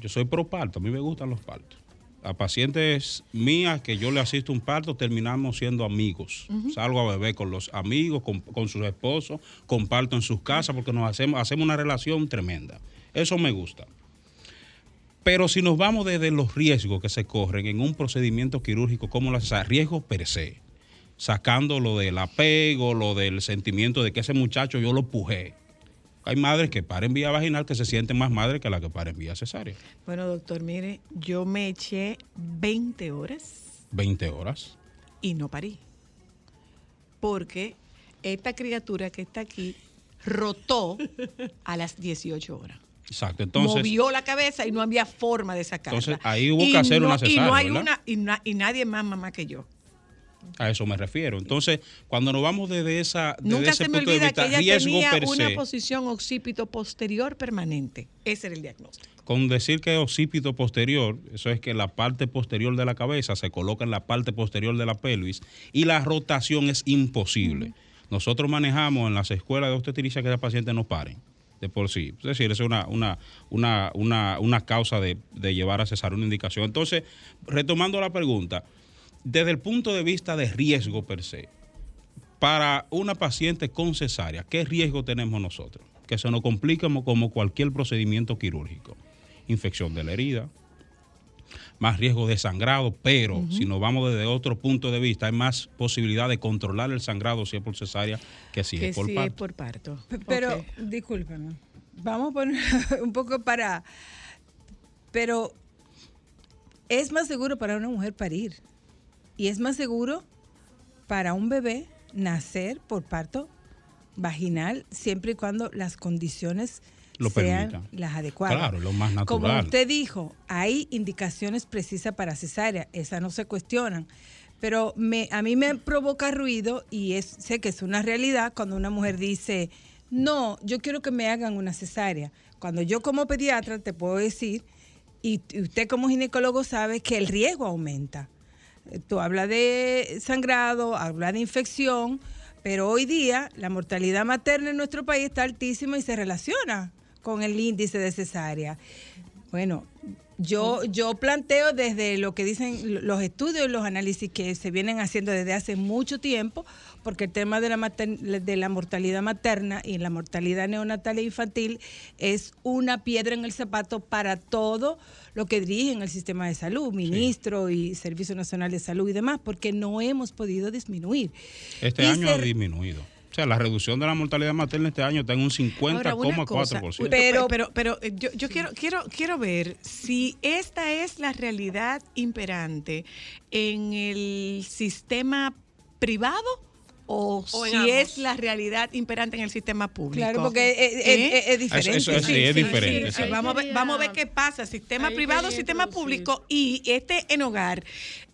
Yo soy pro parto, a mí me gustan los partos. A pacientes mías que yo le asisto un parto, terminamos siendo amigos. Salgo a beber con los amigos, con, con sus esposos, comparto en sus casas porque nos hacemos, hacemos una relación tremenda. Eso me gusta. Pero si nos vamos desde los riesgos que se corren en un procedimiento quirúrgico como la cesárea, riesgos per se, sacando lo del apego, lo del sentimiento de que ese muchacho yo lo pujé. Hay madres que paren vía vaginal que se sienten más madres que las que paren vía cesárea. Bueno, doctor, mire, yo me eché 20 horas 20 horas. y no parí. Porque esta criatura que está aquí rotó a las 18 horas. Exacto. Entonces, Movió la cabeza y no había forma de sacarla. Entonces, ahí hubo que Y hacer no- una Y cesárea, no hay ¿verdad? una, y, na- y nadie más mamá que yo. A eso me refiero. Entonces, cuando nos vamos desde, esa, desde Nunca ese se me punto de olvida vista, que ella riesgo tenía per una se, posición occipito posterior permanente. Ese era el diagnóstico. con decir que occipito posterior, eso es que la parte posterior de la cabeza se coloca en la parte posterior de la pelvis y la rotación es imposible. Nosotros manejamos en las escuelas de obstetricia que las pacientes no paren de por sí. Es decir, es una, una, una, una, una causa de, de llevar a cesar una indicación. Entonces, retomando la pregunta, desde el punto de vista de riesgo per se, para una paciente con cesárea, ¿qué riesgo tenemos nosotros? Que se nos complique como, cualquier procedimiento quirúrgico. Infección de la herida, más riesgo de sangrado, pero si nos vamos desde otro punto de vista, hay más posibilidad de controlar el sangrado si es por cesárea que si que es por sí parto. es por parto. Pero, Ok. discúlpeme, vamos a poner [laughs] un poco para... Pero es más seguro para una mujer parir y es más seguro para un bebé nacer por parto vaginal siempre y cuando las condiciones Lo sean las adecuadas. Claro, lo más Como natural. usted dijo, hay indicaciones precisas para cesárea, esas no se cuestionan. Pero me, a mí me provoca ruido y es, sé que es una realidad cuando una mujer dice, no, yo quiero que me hagan una cesárea. Cuando yo como pediatra te puedo decir Y usted como ginecólogo sabe que el riesgo aumenta. Tú hablas de sangrado, hablas de infección, pero hoy día la mortalidad materna en nuestro país está altísima y se relaciona con el índice de cesárea. Bueno, yo, yo planteo desde lo que dicen los estudios y los análisis que se vienen haciendo desde hace mucho tiempo, porque el tema de la, de la mortalidad materna y la mortalidad neonatal e infantil es una piedra en el zapato para todo lo que dirigen el sistema de salud, ministro y Servicio Nacional de Salud y demás, porque no hemos podido disminuir. Este Y año ha disminuido. O sea, la reducción de la mortalidad materna este año está en un Ahora, una cosa, 50,4%. Pero, pero, pero, eh, yo, yo quiero, quiero, quiero ver si esta es la realidad imperante en el sistema privado o, si ambos. es la realidad imperante en el sistema público. Claro, porque es, ¿Eh? es- es diferente. Eso- eso sí, es diferente, sí, sí. Vamos, a ver, vamos a ver qué pasa, sistema ahí privado, sistema público y este en hogar.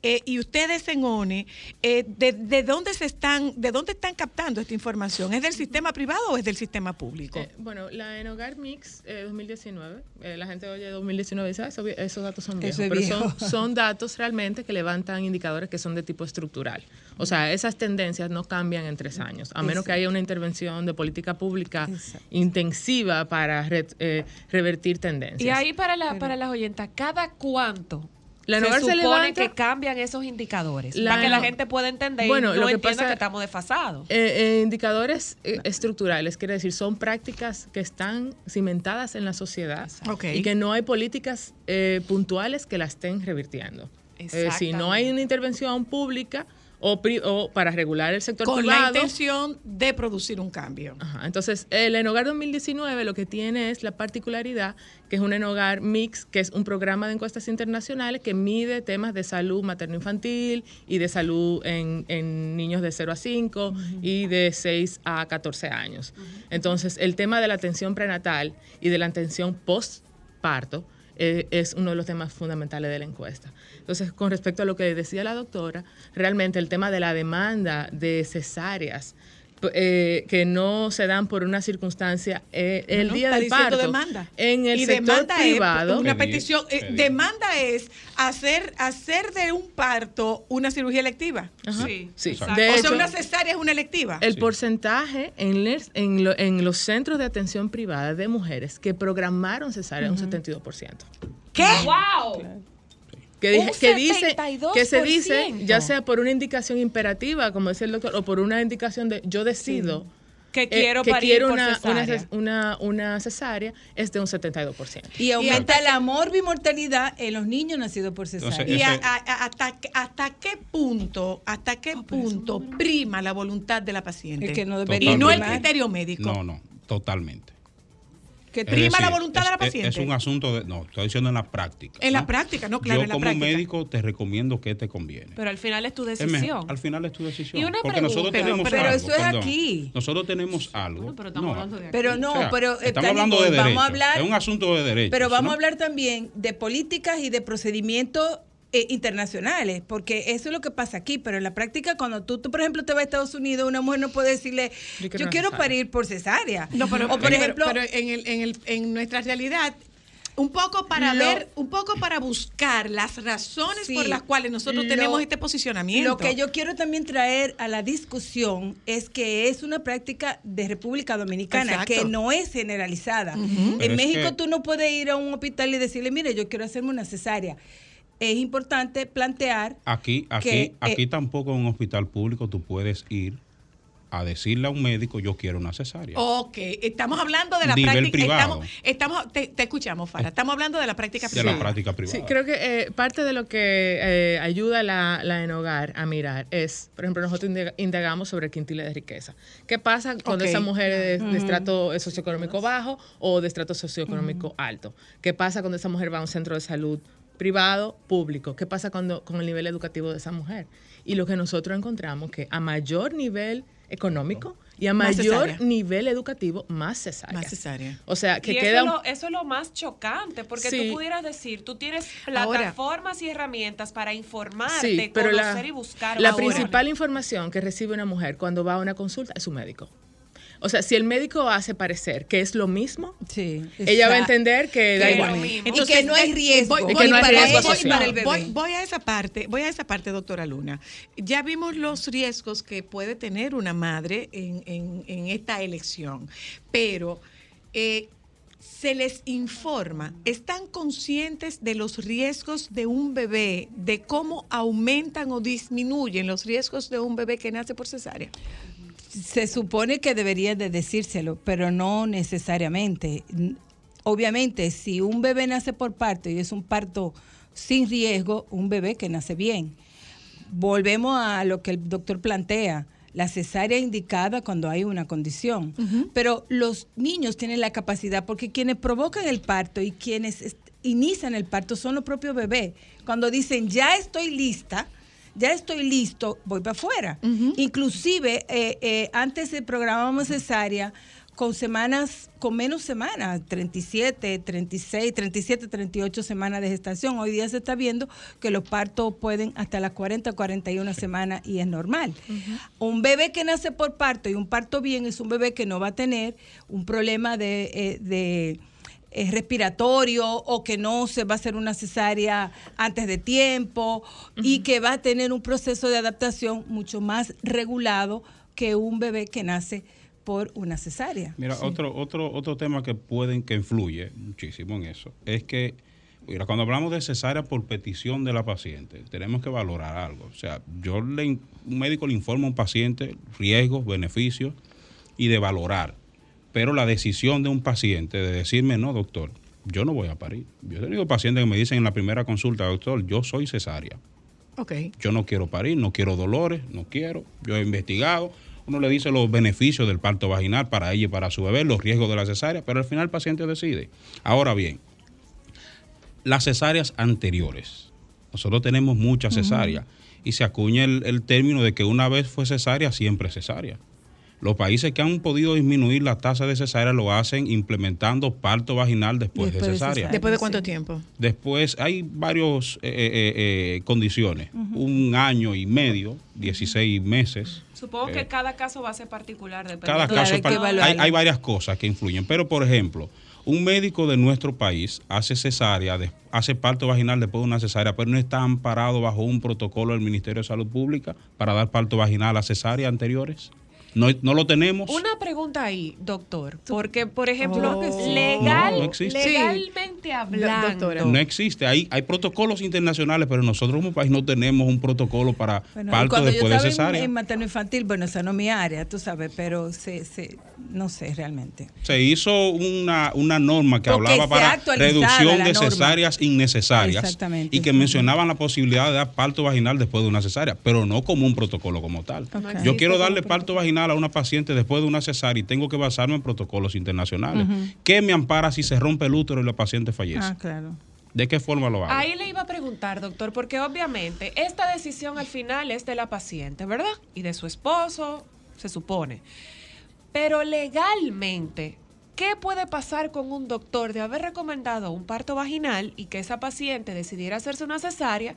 Eh, y ustedes en ONE, eh, de, de dónde se están, de dónde están captando esta información? ¿Es del sistema privado o es del sistema público? Eh, bueno, la en Hogar Mix eh, 2019, eh, la gente oye 2019 y dice, "Ah, eso esos datos son viejos, es pero viejo. Son, son datos realmente que levantan indicadores que son de tipo estructural. O sea, esas tendencias no cambian en tres años, a menos que haya una intervención de política pública intensiva para re- eh, revertir tendencias. Y ahí para, la, para las oyentas, ¿cada cuánto La se supone levanta- que cambian esos indicadores? La para que la gente pueda entender Bueno, y no lo que pasa- que estamos desfasados. Eh, eh, indicadores eh, estructurales, quiere decir, son prácticas que están cimentadas en la sociedad y que no hay políticas eh, puntuales que la estén revirtiendo. Decir, no hay una intervención pública o, pri- o para regular el sector Con la privado. intención de producir un cambio. Ajá, Entonces, el Enogar 2019 lo que tiene es la particularidad que es un Enogar Mix, que es un programa de encuestas internacionales que mide temas de salud materno-infantil y de salud en, en niños de 0 a 5 y de 6 a 14 años. Entonces, el tema de la atención prenatal y de la atención postparto eh, es uno de los temas fundamentales de la encuesta. Entonces, con respecto a lo que decía la doctora, realmente el tema de la demanda de cesáreas eh, que no se dan por una circunstancia eh, el No, día del parto demanda. en el y sector demanda privado es una petición. eh, demanda es hacer, hacer de un parto una cirugía electiva. Ajá. Sí, Sí. exacto. De o sea, una cesárea es una electiva. el Sí. porcentaje en, les- en, lo- en los centros de atención privada de mujeres que programaron cesárea es un 72%. ¿Qué? ¡Wow! Que, dije- que dice que se dice 72%. ya sea por una indicación imperativa como decía el doctor o por una indicación de yo decido Que eh, quiero que parir quiero una, una, cesárea. ces- una, una cesárea es de un 72%. Y aumenta la morbimortalidad en los niños nacidos por cesárea. Entonces, ¿Y a- a- hasta, hasta qué punto, hasta qué punto prima la voluntad de la paciente? Es que no debería y no el criterio médico. No, no, totalmente. Que Es prima la decir, voluntad de la es- es- paciente. Es, un asunto de. No, estoy diciendo en la práctica. En la ¿no? práctica, no, claro, Yo en la como práctica. médico te recomiendo que te conviene. Pero al final es tu Es decisión. al final es tu decisión. Y una porque nosotros pregunta. tenemos Pero algo, eso es perdón. aquí. Nosotros tenemos algo. Bueno, pero estamos No, hablando de aquí. Pero no, o sea, pero eh, estamos hablando de vamos derecho. a hablar, Es un asunto de derecho. pero vamos ¿no? a hablar también de políticas y de procedimientos eh, internacionales, porque eso es lo que pasa aquí, pero en la práctica cuando tú, tú, por ejemplo, te vas a Estados Unidos, una mujer no puede decirle, Yo quiero yo una quiero cesárea". parir por cesárea. No, pero, o por pero- ejemplo, pero en, el, en, el, en nuestra realidad, un poco para Lo- ver, un poco para buscar las razones Sí, por las cuales nosotros lo- tenemos este posicionamiento. Lo que yo quiero también traer a la discusión es que es una práctica de República Dominicana Exacto. que no es generalizada. En es México que- tú no puedes ir a un hospital y decirle, mire, yo quiero hacerme una cesárea. Es importante plantear Aquí, aquí, que, eh, aquí tampoco en un hospital público tú puedes ir a decirle a un médico yo quiero una cesárea. Ok, estamos hablando de la Nivel práctica. privado. Estamos, estamos, te, te escuchamos, Fara. Estamos hablando de la práctica de privada. la práctica privada. Sí, creo que eh, parte de lo que eh, ayuda la, la en hogar a mirar es, por ejemplo, nosotros indaga- indagamos sobre el quintile de riqueza. ¿Qué pasa cuando esa mujer es de, de estrato socioeconómico bajo o de estrato socioeconómico alto? ¿Qué pasa cuando esa mujer va a un centro de salud privado, público? ¿Qué pasa cuando, con el nivel educativo de esa mujer? Y lo que nosotros encontramos que a mayor nivel económico y a Más mayor cesárea. nivel educativo, más cesárea. Más cesárea. O sea, que y queda... eso, un- es lo, eso es lo más chocante, porque Sí. tú pudieras decir, tú tienes Ahora- plataformas y herramientas para informarte, Sí, pero la, conocer y buscar la principal información que recibe una mujer cuando va a una consulta es su médico. O sea, si el médico hace parecer que es lo mismo, Sí, ella va a entender que da igual. Y que no hay eh, riesgo. Voy, Y voy que no hay para riesgo voy- voy- voy a esa parte, voy a esa parte, doctora Luna. Ya vimos los riesgos que puede tener una madre en, en- en esta elección, pero eh, se les informa, están conscientes de los riesgos de un bebé, de cómo aumentan o disminuyen los riesgos de un bebé que nace por cesárea. Se supone que debería de decírselo, pero no necesariamente. Obviamente, si un bebé nace por parto y es un parto sin riesgo, un bebé que nace bien. Volvemos a lo que el doctor plantea, la cesárea indicada cuando hay una condición. Pero los niños tienen la capacidad, porque quienes provocan el parto y quienes inician el parto son los propios bebés. Cuando dicen, ya estoy lista, ya estoy listo, voy para afuera. Inclusive, eh, eh, antes se programábamos cesárea con semanas, con menos semanas, 37, 36, 37, 38 semanas de gestación. Hoy día se está viendo que los partos pueden hasta las 40, 41 semanas y es normal. Un bebé que nace por parto y un parto bien es un bebé que no va a tener un problema de... eh, de eh, respiratorio o que no se va a hacer una cesárea antes de tiempo y que va a tener un proceso de adaptación mucho más regulado que un bebé que nace por una cesárea. Mira, Sí. otro, otro, otro tema que pueden, que influye muchísimo en eso, es que, mira, cuando hablamos de cesárea por petición de la paciente, tenemos que valorar algo. O sea, yo le, un médico le informa a un paciente riesgos, beneficios y de valorar. Pero la decisión de un paciente de decirme, no, doctor, yo no voy a parir. Yo he tenido pacientes que me dicen en la primera consulta, doctor, yo soy cesárea. Ok. Yo no quiero parir, no quiero dolores, no quiero. Yo he investigado. Uno le dice los beneficios del parto vaginal para ella y para su bebé, los riesgos de la cesárea, pero al final el paciente decide. Ahora bien, las cesáreas anteriores. Nosotros tenemos muchas cesáreas y se acuña el, el término de que una vez fue cesárea, siempre es cesárea. Los países que han podido disminuir la tasa de cesárea lo hacen implementando parto vaginal después, de cesárea. ¿Después de cuánto tiempo? Después hay varios eh, eh, eh, condiciones. Un año y medio, 16 meses. Supongo que cada caso va a ser particular. Cada caso de- es par- hay, hay varias cosas que influyen. Pero, por ejemplo, un médico de nuestro país hace cesárea, de- hace parto vaginal después de una cesárea, pero no está amparado bajo un protocolo del Ministerio de Salud Pública para dar parto vaginal a cesáreas anteriores. No, no lo tenemos. Una pregunta ahí, doctor, porque por ejemplo, Oh. legal, No, no existe. legalmente hablando, No existe. Hay, hay protocolos internacionales, pero nosotros como país no tenemos un protocolo para Bueno, parto cuando yo después de estaba en- cesárea. en, materno infantil, bueno, esa no es mi área, tú sabes, pero se, se, no sé realmente. Se hizo una, una norma que Porque hablaba para reducción de norma. cesáreas innecesarias Exactamente. y que mencionaban la posibilidad de dar parto vaginal después de una cesárea, pero no como un protocolo como tal. Yo quiero darle parto vaginal a una paciente después de una cesárea y tengo que basarme en protocolos internacionales. ¿Qué me ampara si se rompe el útero y la paciente fallece? Ah, claro. ¿De qué forma lo hago? Ahí le iba a preguntar, doctor, porque obviamente esta decisión al final es de la paciente, ¿verdad? Y de su esposo, se supone. Pero legalmente, ¿qué puede pasar con un doctor de haber recomendado un parto vaginal y que esa paciente decidiera hacerse una cesárea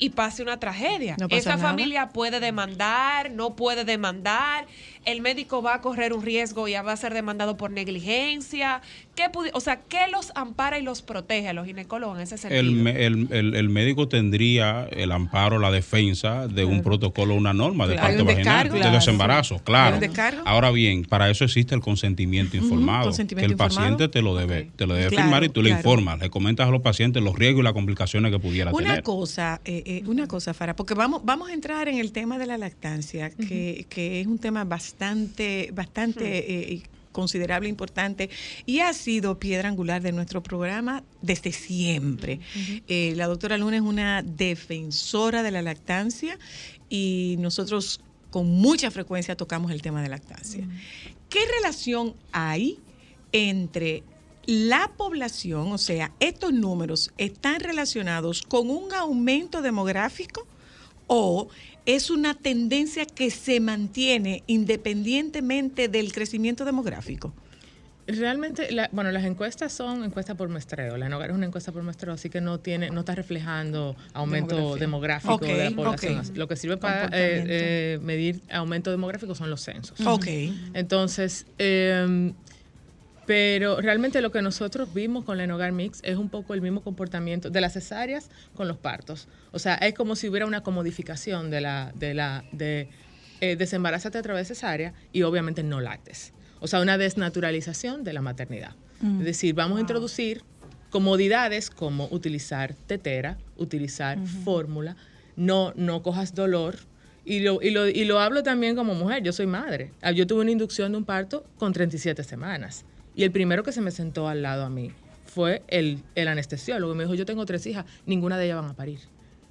y pase una tragedia? No esa nada. familia puede demandar, no puede demandar, el médico va a correr un riesgo y va a ser demandado por negligencia. ¿Qué pudi- o sea, ¿qué los ampara y los protege a los ginecólogos en ese sentido? El, el- el- el médico tendría el amparo, la defensa de un protocolo, una norma de Claro. Parto vaginal, descargo. de Claro. desembarazo, claro. Ahora bien, para eso existe el consentimiento informado, consentimiento que el informado. paciente te lo debe, te lo debe Claro, firmar y tú le informas, le comentas a los pacientes los riesgos y las complicaciones que pudiera Una tener. cosa, eh, eh, una cosa, Farah, porque vamos, vamos a entrar en el tema de la lactancia, que, que es un tema bastante, bastante eh, considerable, importante, y ha sido piedra angular de nuestro programa desde siempre. Eh, la doctora Luna es una defensora de la lactancia y nosotros con mucha frecuencia tocamos el tema de lactancia. ¿Qué relación hay entre la población, o sea, estos números están relacionados con un aumento demográfico o es una tendencia que se mantiene independientemente del crecimiento demográfico? realmente, la- bueno, las encuestas son encuestas por muestreo. La Enogar es una encuesta por muestreo, así que no tiene, no está reflejando aumento Demografía. demográfico de la población. Lo que sirve para eh, eh, medir aumento demográfico son los censos. Ok. Entonces, eh, pero realmente lo que nosotros vimos con la Enogar Mix es un poco el mismo comportamiento de las cesáreas con los partos. O sea, es como si hubiera una comodificación de la, de la, de eh, desembarázate a través de cesárea y obviamente no lactes. O sea, una desnaturalización de la maternidad. Es decir, vamos a introducir comodidades como utilizar tetera, utilizar fórmula, no, no cojas dolor. Y lo, y, lo, y lo hablo también como mujer, yo soy madre. Ah, Yo tuve una inducción de un parto con 37 semanas. Y el primero que se me sentó al lado a mí fue el, el anestesiólogo. Me dijo, yo tengo tres hijas, ninguna de ellas van a parir.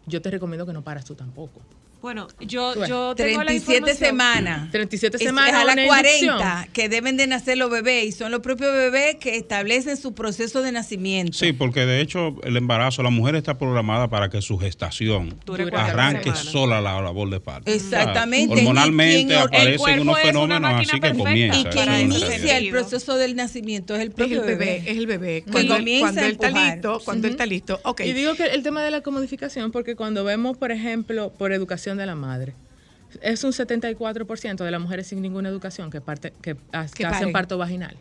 Yo te recomiendo que no paras tú tampoco. Bueno, yo, yo tengo la 37 información. semanas. 37 Es- semanas. es a las una 40 inducción. que deben de nacer los bebés y son los propios bebés que establecen su proceso de nacimiento. Sí, porque de hecho el embarazo, la mujer está programada para que su gestación arranque sola la labor de parto. Exactamente. O sea, hormonalmente el aparecen cuerpo unos es una fenómenos máquina así que perfecta. comienza. Y quien es la inicia el proceso del nacimiento es el Es propio el bebé, bebé. es el bebé. Cuando, comienza cuando a él está listo, cuando él está listo. Ok. Y digo que el tema de la comodificación, porque cuando vemos, por ejemplo, por educación de la madre, es un 74% de las mujeres sin ninguna educación que, parte, que, hacen parto vaginal.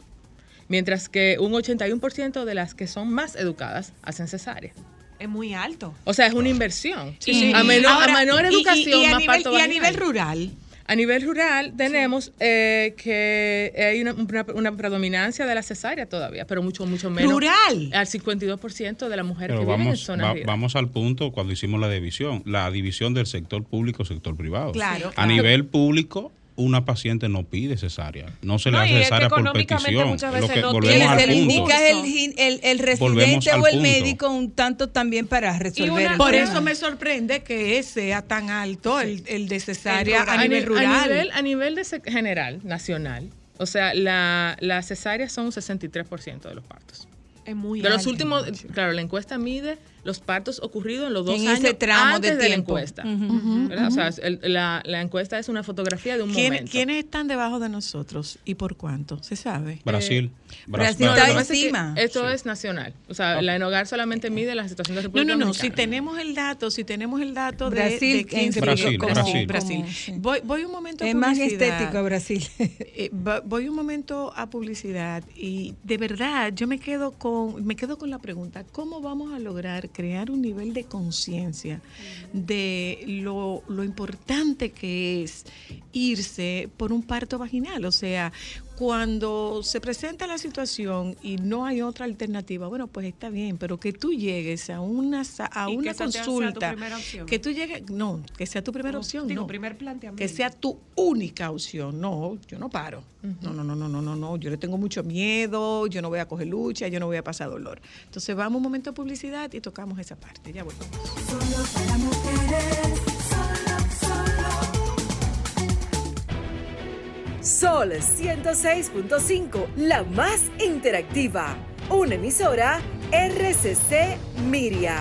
Mientras que un 81% de las que son más educadas hacen cesárea. Es muy alto. O sea, es una inversión. Sí. A, menor, Ahora, a menor y- y- educación, y, a más nivel, parto y a nivel rural. A nivel rural tenemos eh, que hay una, una- una predominancia de la cesárea todavía, pero mucho, mucho menos. Rural. Al 52% de las mujeres Pero que viven en vamos, zonas va- vamos al punto cuando hicimos la división, la división del sector público sector privado. Claro, A claro. nivel público, una paciente no pide cesárea, no se le No, y hace cesárea por petición. lo que no volvemos tiene al se le punto. indica el, el, el residente o el punto. médico un tanto también para resolver Por tema. eso me sorprende que sea tan alto el, el de cesárea a nivel ni- rural. A nivel, a nivel de general, nacional, o sea, la, la cesárea son un 63% de los partos. Es muy De los alto. últimos, claro, la encuesta mide los partos ocurridos en los dos En años ese tramo antes de de, la encuesta. O sea, el- la, la encuesta es una fotografía de un ¿Quién- momento. ¿Quiénes están debajo de nosotros y por cuánto? ¿Se sabe? Brasil. No, pasa es que encima. esto es nacional. O sea, la Enogar solamente mide la situación de No, República no, no. Si Dominicana. tenemos el dato, si tenemos el dato de- Brasil, de, en se Brasil, como- Brasil. Brasil. Sí. Voy, voy un momento a Es más publicidad. estético Brasil. Eh, voy un momento a publicidad y de verdad yo me quedo con me quedo con la pregunta cómo vamos a lograr crear un nivel de conciencia de lo, lo importante que es irse por un parto vaginal o sea cuando se presenta la situación y no hay otra alternativa bueno pues está bien pero que tú llegues a una a Y que una tu consulta primera opción. que tú llegues no que sea tu primera opción digo, no primer planteamiento. que sea tu única opción. No, yo no paro. No, no, no, no, no, no, no. Yo le tengo mucho miedo, yo no voy a coger lucha, yo no voy a pasar dolor. Entonces vamos un momento a publicidad y tocamos esa parte. Ya volvemos. Solo para mujeres, Sol 106.5, la más interactiva. Una emisora RCC Miria.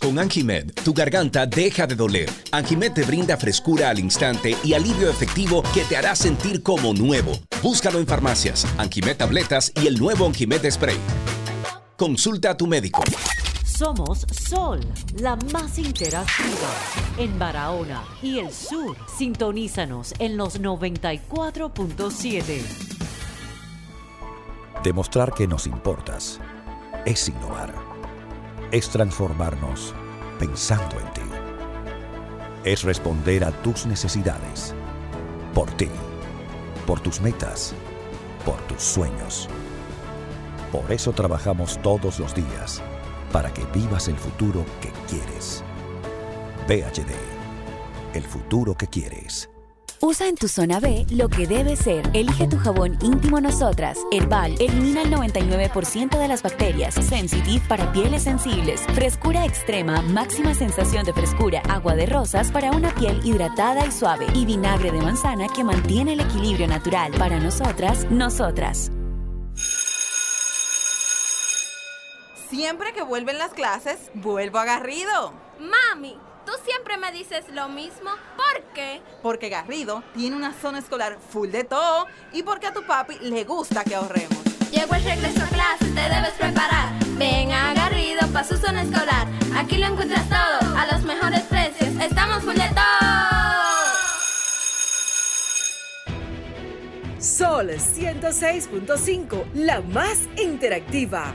Con Anjimed, tu garganta deja de doler. Anjimed te brinda frescura al instante y alivio efectivo que te hará sentir como nuevo. Búscalo en farmacias, Anjimed tabletas y el nuevo Anjimed Spray. Consulta a tu médico. Somos Sol, la más interactiva en Barahona y el sur. Sintonízanos en los 94.7. Demostrar que nos importas es innovar. Es transformarnos pensando en ti. Es responder a tus necesidades. Por ti. Por tus metas. Por tus sueños. Por eso trabajamos todos los días. Para que vivas el futuro que quieres. VHD. El futuro que quieres. Usa en tu zona B lo que debe ser. Elige tu jabón íntimo Nosotras. Herbal elimina el 99% de las bacterias. Sensitive para pieles sensibles. Frescura extrema, máxima sensación de frescura. Agua de rosas para una piel hidratada y suave. Y vinagre de manzana que mantiene el equilibrio natural. Para nosotras, nosotras. Siempre que vuelven las clases, vuelvo a Garrido. Mami, tú siempre me dices lo mismo. ¿Por qué? Porque Garrido tiene una zona escolar full de todo y porque a tu papi le gusta que ahorremos. Llegó el regreso a clase, te debes preparar. Ven a Garrido para su zona escolar. Aquí lo encuentras todo a los mejores precios. Estamos full de todo. Sol 106.5, la más interactiva.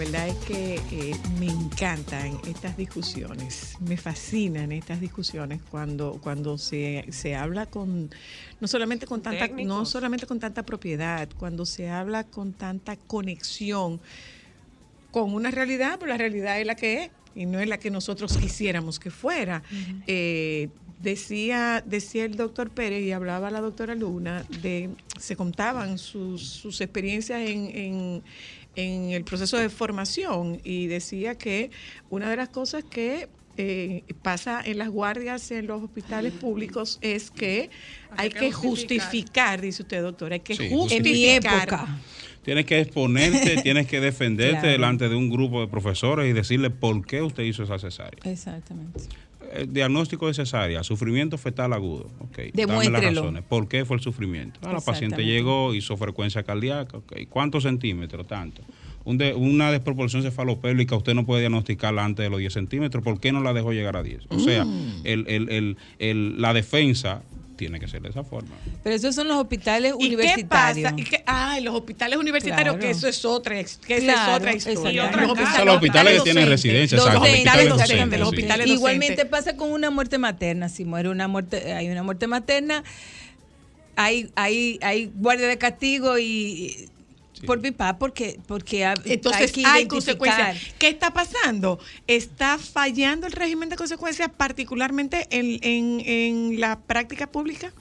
verdad es que eh, me encantan estas discusiones, me fascinan estas discusiones cuando, cuando se, se habla con, no solamente con tanta, no solamente con tanta propiedad, cuando se habla con tanta conexión con una realidad, pero la realidad es la que es y no es la que nosotros quisiéramos que fuera. Eh, decía, decía el doctor Pérez y hablaba la doctora Luna, de, se contaban sus, sus experiencias en, en- en el proceso de formación y decía que una de las cosas que eh, pasa en las guardias en los hospitales públicos es que hay, que justificar. dice usted doctora, hay que Sí, justificar. Tienes que exponerte, [laughs] tienes que defenderte Claro. delante de un grupo de profesores y decirle por qué usted hizo esa cesárea. Exactamente. El diagnóstico de cesárea, sufrimiento fetal agudo. Ok, dame las Demuéstrelo. razones. ¿Por qué fue el sufrimiento? Ah, la paciente llegó, hizo frecuencia cardíaca. ok, ¿Cuántos centímetros? Tanto. Un de- una desproporción cefalopélvica usted no puede diagnosticarla antes de los 10 centímetros. ¿Por qué no la dejó llegar a 10? O sea, Mm. el- el- el- el- la defensa tiene que ser de esa forma. Pero esos son los hospitales ¿Y qué universitarios. pasa? ¿Y qué- ay, los hospitales universitarios, Claro. que eso es otra, que esa Claro, es otra historia. Los O sea, los hospitales que tienen residencia, Los hospitales docentes, los Igualmente pasa con una muerte materna. Si muere una muerte, hay una muerte materna, hay, hay, hay guardia de castigo y por pipa porque porque ha- Entonces hay hay, que consecuencias. ¿Qué está pasando? Está fallando el régimen de consecuencias, particularmente en, en- en la práctica pública.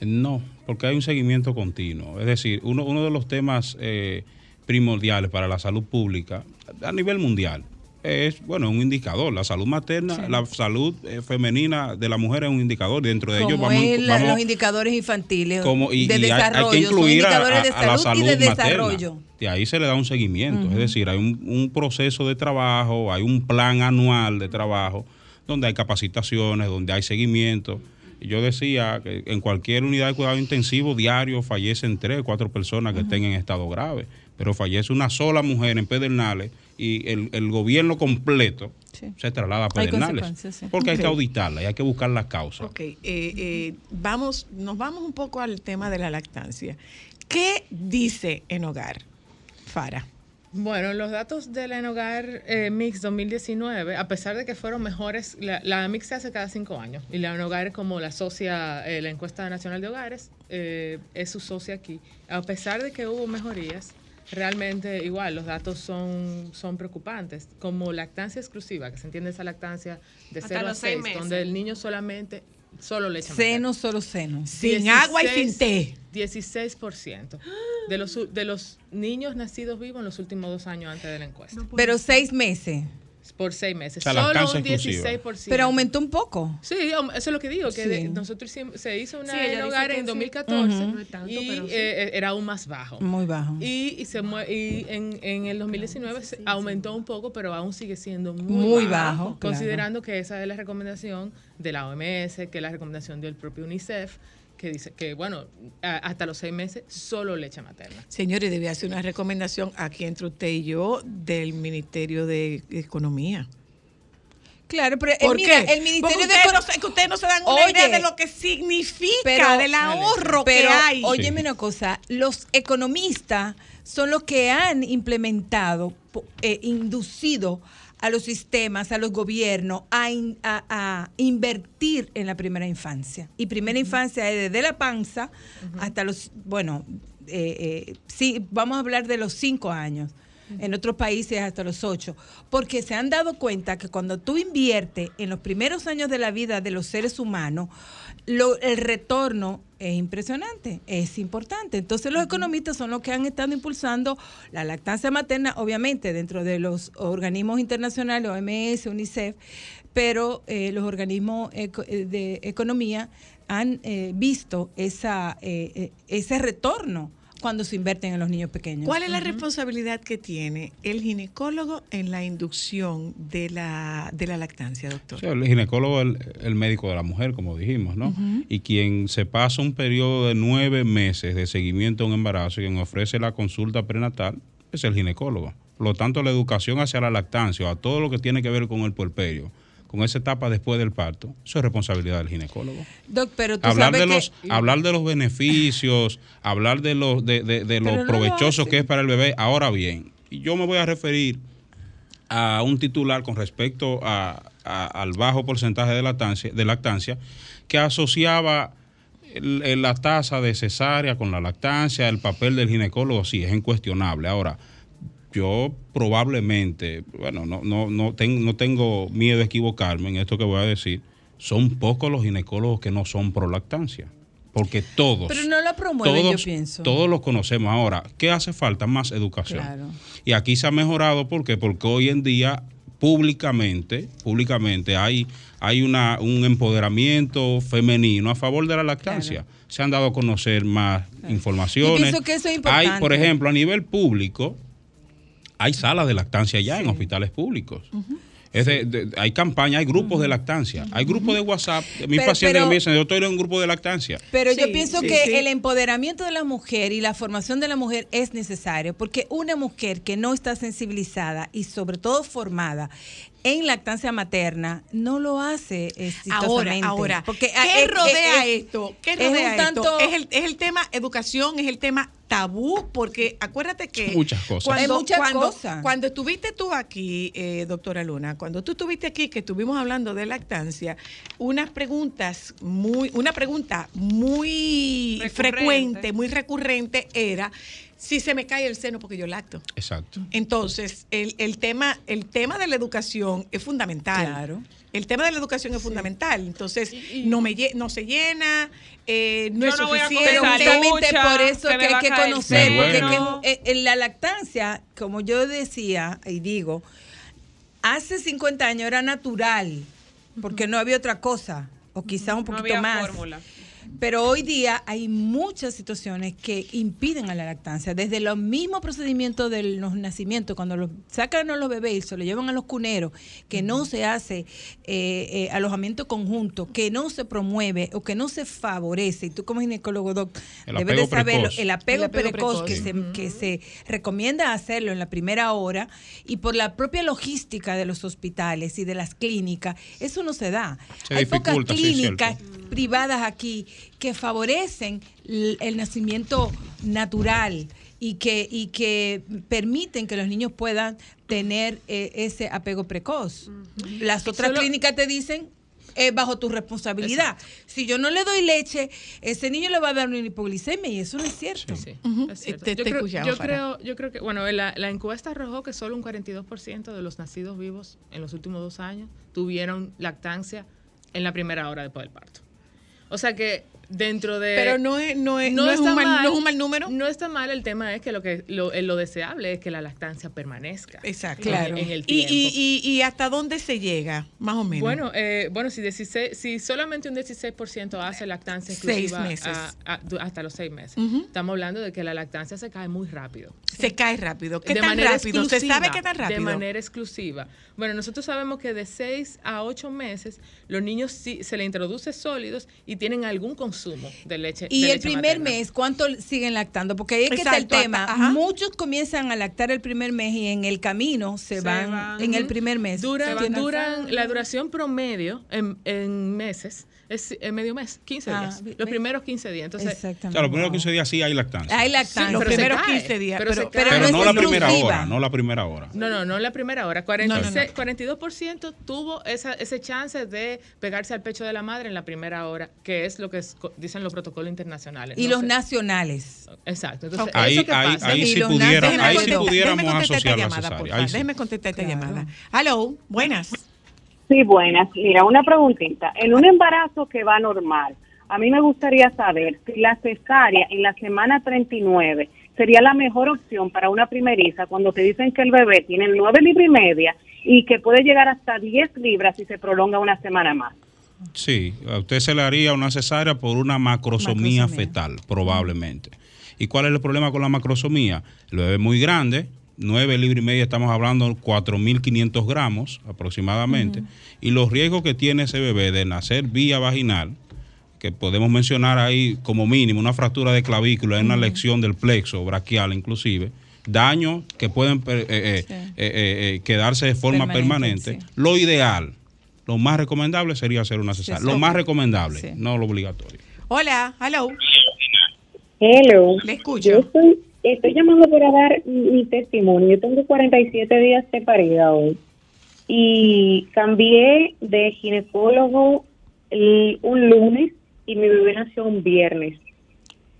No, porque hay un seguimiento continuo. Es decir, uno, uno de los temas eh, primordiales para la salud pública a nivel mundial es, bueno, un indicador. La salud materna, la salud eh, femenina de la mujer es un indicador. Dentro de ellos vamos, es la- vamos- los indicadores infantiles como- y, de y hay- desarrollo. hay, que incluir a, de la salud, y de materna. ahí se le da un seguimiento. Es decir, hay un, un proceso de trabajo, hay un plan anual de trabajo donde hay capacitaciones, donde hay seguimiento. Yo decía que en cualquier unidad de cuidado intensivo diario fallecen tres o cuatro personas que estén en estado grave, pero fallece una sola mujer en Pedernales y el, el gobierno completo se traslada a Pedernales. sí. Porque hay que auditarla y hay que buscar la causa. Ok, eh, eh, vamos, nos vamos un poco al tema de la lactancia. ¿Qué dice en hogar, Fara? Bueno, los datos de la Enogar eh, Mix 2019, a pesar de que fueron mejores, la, la Mix se hace cada cinco años y la Enogar, como la socia, eh, la encuesta nacional de hogares, eh, es su socia aquí. A pesar de que hubo mejorías, realmente igual los datos son, son preocupantes, como lactancia exclusiva, que se entiende esa lactancia de Hasta 0 a los seis 6, meses. donde el niño solamente, solo leche Seno, solo seno. Sin agua y sin té. 16% de los, de los niños nacidos vivos en los últimos dos años antes de la encuesta. Pero seis meses. Por seis meses. O sea, Solo un exclusiva. 16%. Pero aumentó un poco. Sí, eso es lo que digo, que Sí. de- nosotros se hizo una Sí, en hogar en sí. 2014 Ujú. No es tanto, y pero sí. eh, era aún más bajo. Muy bajo. Y, y se mue- y en, en el 2019 se aumentó un poco, pero aún sigue siendo muy, Muy bajo, claro. Considerando que esa es la recomendación de la OMS, que es la recomendación del propio UNICEF, que dice que, bueno, a- hasta los seis meses solo leche materna. Señores, debe hacer una recomendación aquí entre usted y yo del Ministerio de Economía. Claro, pero ¿Por mira, qué? el Ministerio de ustedes Econo- no, se- que ustedes no se dan una Oye, idea de lo que significa, pero- del ahorro pero, que hay. Óyeme una cosa, los economistas son los que han implementado, eh, inducido a los sistemas, a los gobiernos, a, in- a- a invertir en la primera infancia. Y primera infancia es desde la panza hasta los, bueno, eh, sí, vamos a hablar de los cinco años. En otros países hasta los ocho. Porque se han dado cuenta que cuando tú inviertes en los primeros años de la vida de los seres humanos, lo- el retorno es impresionante, es importante. Entonces los economistas son los que han estado impulsando la lactancia materna, obviamente dentro de los organismos internacionales, OMS, UNICEF, pero eh, los organismos eco- eh, de economía han eh, visto esa, eh, eh, ese retorno cuando se invierten en los niños pequeños. ¿Cuál es la responsabilidad que tiene el ginecólogo en la inducción de la, de la lactancia, doctor? O sea, el ginecólogo es el, el médico de la mujer, como dijimos, ¿no? Y quien se pasa un periodo de nueve meses de seguimiento a un embarazo y quien ofrece la consulta prenatal es el ginecólogo. Por lo tanto, la educación hacia la lactancia o a todo lo que tiene que ver con el puerperio, con esa etapa después del parto, eso es responsabilidad del ginecólogo. Doc, pero tú Hablar sabes de, que- los, hablar de los beneficios, hablar de, los, de, de- de lo no provechoso que es para el bebé. Ahora bien, yo me voy a referir a un titular con respecto a- a- al bajo porcentaje de lactancia, de lactancia que asociaba el- la tasa de cesárea con la lactancia, el papel del ginecólogo, sí, es incuestionable. Ahora, yo probablemente, bueno, no, no, no, ten- no tengo miedo de equivocarme en esto que voy a decir, son pocos los ginecólogos que no son pro lactancia. Porque todos, Pero no la promueven, todos, yo pienso. todos los conocemos. Ahora, ¿qué hace falta? Más educación. Claro. Y aquí se ha mejorado ¿por qué? porque hoy en día públicamente, públicamente hay, hay una, un empoderamiento femenino a favor de la lactancia. Se han dado a conocer más informaciones. Yo pienso que eso es Hay, importante. por ejemplo, a nivel público, hay salas de lactancia ya en hospitales públicos. Es de- de- hay campañas, hay grupos de lactancia, hay grupos de WhatsApp. Mis Pero- pacientes pero- me dicen, yo estoy en un grupo de lactancia. Pero yo pienso sí, que sí. el empoderamiento de la mujer y la formación de la mujer es necesario, porque una mujer que no está sensibilizada y sobre todo formada en lactancia materna no lo hace Ahora, exitosamente. ahora, porque ah, ¿qué es- rodea es- esto? ¿Qué es rodea un tanto- esto? ¿Es el, es el tema educación, es el tema tabú, porque acuérdate que Muchas cosas. cuando, Hay muchas cuando, cosas. cuando estuviste tú aquí, eh, doctora Luna, cuando tú estuviste aquí, que estuvimos hablando de lactancia, unas preguntas muy, una pregunta muy Recurrente. frecuente, muy recurrente era si se me cae el seno porque yo lacto. Exacto. Entonces, el, el tema, el tema de la educación es fundamental. Claro. El tema de la educación es fundamental. Entonces, no me no se llena, eh, no es no suficiente. Pero Esa justamente lucha, por eso que hay que conocer, porque Bueno. que, eh, en la lactancia, como yo decía y digo, hace 50 años era natural, porque no había otra cosa, o quizás un No poquito había más. fórmula. Pero hoy día hay muchas situaciones que impiden a la lactancia, desde los mismos procedimientos de los nacimientos, cuando los sacan a los bebés y se los llevan a los cuneros, que no se hace eh, eh, alojamiento conjunto, que no se promueve o que no se favorece, y tú como ginecólogo, doc, debes de saberlo, precoz. el apego, El apego precoz, precoz. que, se, que se recomienda hacerlo en la primera hora y por la propia logística de los hospitales y de las clínicas, eso no se da. Se Hay pocas sí, clínicas privadas aquí que favorecen el nacimiento natural y que, y que permiten que los niños puedan tener eh, ese apego precoz. Las otras Solo- clínicas te dicen es bajo tu responsabilidad. Si yo no le doy leche, ese niño le va a dar una hipoglicemia y eso no es cierto. Sí, Ujú. es cierto. Te- yo, te creo, yo, creo, yo creo que, bueno, la, la encuesta arrojó que solo un 42% de los nacidos vivos en los últimos dos años tuvieron lactancia en la primera hora después del parto. O sea que dentro de... Pero no es, no es, no es un mal, no es un mal número. No está mal, el tema es que lo que lo, eh, lo deseable es que la lactancia permanezca. Exacto. en- En, el Y, tiempo. y, y, y hasta dónde se llega, más o menos. Bueno, eh, bueno si, 16, si solamente un 16% hace lactancia Seis exclusiva meses. a- a- du- hasta los seis meses, estamos hablando de que la lactancia se cae muy rápido. se cae rápido. ¿Qué de tan manera rápido? ¿Se exclusiva, sabe qué tan rápido? De manera exclusiva. Bueno, nosotros sabemos que de 6 a 8 meses los niños sí, se le introduce sólidos y tienen algún consumo de leche. Y de el leche primer materna. mes, ¿cuánto siguen lactando? Porque ahí es que está el tema. Muchos comienzan a lactar el primer mes y en el camino se, Se van, van. en el primer mes. Duran, la duración promedio en, en meses es eh, medio mes, 15 Ah, días. Los primeros 15 días. Entonces, O sea, los primeros 15 días sí hay lactancia. Hay lactancia. Sí, los primeros cae, 15 días. pero Pero, se pero Pero no, la primera hora, no la primera hora. No, no, no la primera hora. No, no, no. 46, 42% tuvo esa, ese chance de pegarse al pecho de la madre en la primera hora, que es lo que es- dicen los protocolos internacionales. Y No los sé. nacionales. Exacto. Entonces, Ahí- eso que ahí- pasa. ahí Y sí los pudiera- nacionales- ahí sí Déjeme pudiéramos asociar esta la llamada, Ahí. Déjeme contestar esta llamada. Hello, buenas. Sí, buenas. Mira, una preguntita. En un embarazo que va normal, a mí me gustaría saber si la cesárea en la semana 39 sería la mejor opción para una primeriza cuando te dicen que el bebé tiene 9 libras y media y que puede llegar hasta 10 libras si se prolonga una semana más. Sí, a usted se le haría una cesárea por una macrosomía, fetal, probablemente. ¿Y cuál es el problema con la macrosomía? El bebé es muy grande, 9 libras y media, estamos hablando de 4.500 gramos aproximadamente, y los riesgos que tiene ese bebé de nacer vía vaginal, que podemos mencionar ahí como mínimo una fractura de clavícula, una lección del plexo braquial inclusive, daños que pueden eh, eh, eh, eh, eh, quedarse de forma Permanente, permanente. Lo ideal, lo más recomendable sería hacer una cesárea. Lo más recomendable, no lo obligatorio. Hola, hello. Hello. Le escucho. Yo estoy llamando para dar mi testimonio. Yo tengo 47 días de parida hoy. Y cambié de ginecólogo un lunes y mi bebé nació un viernes.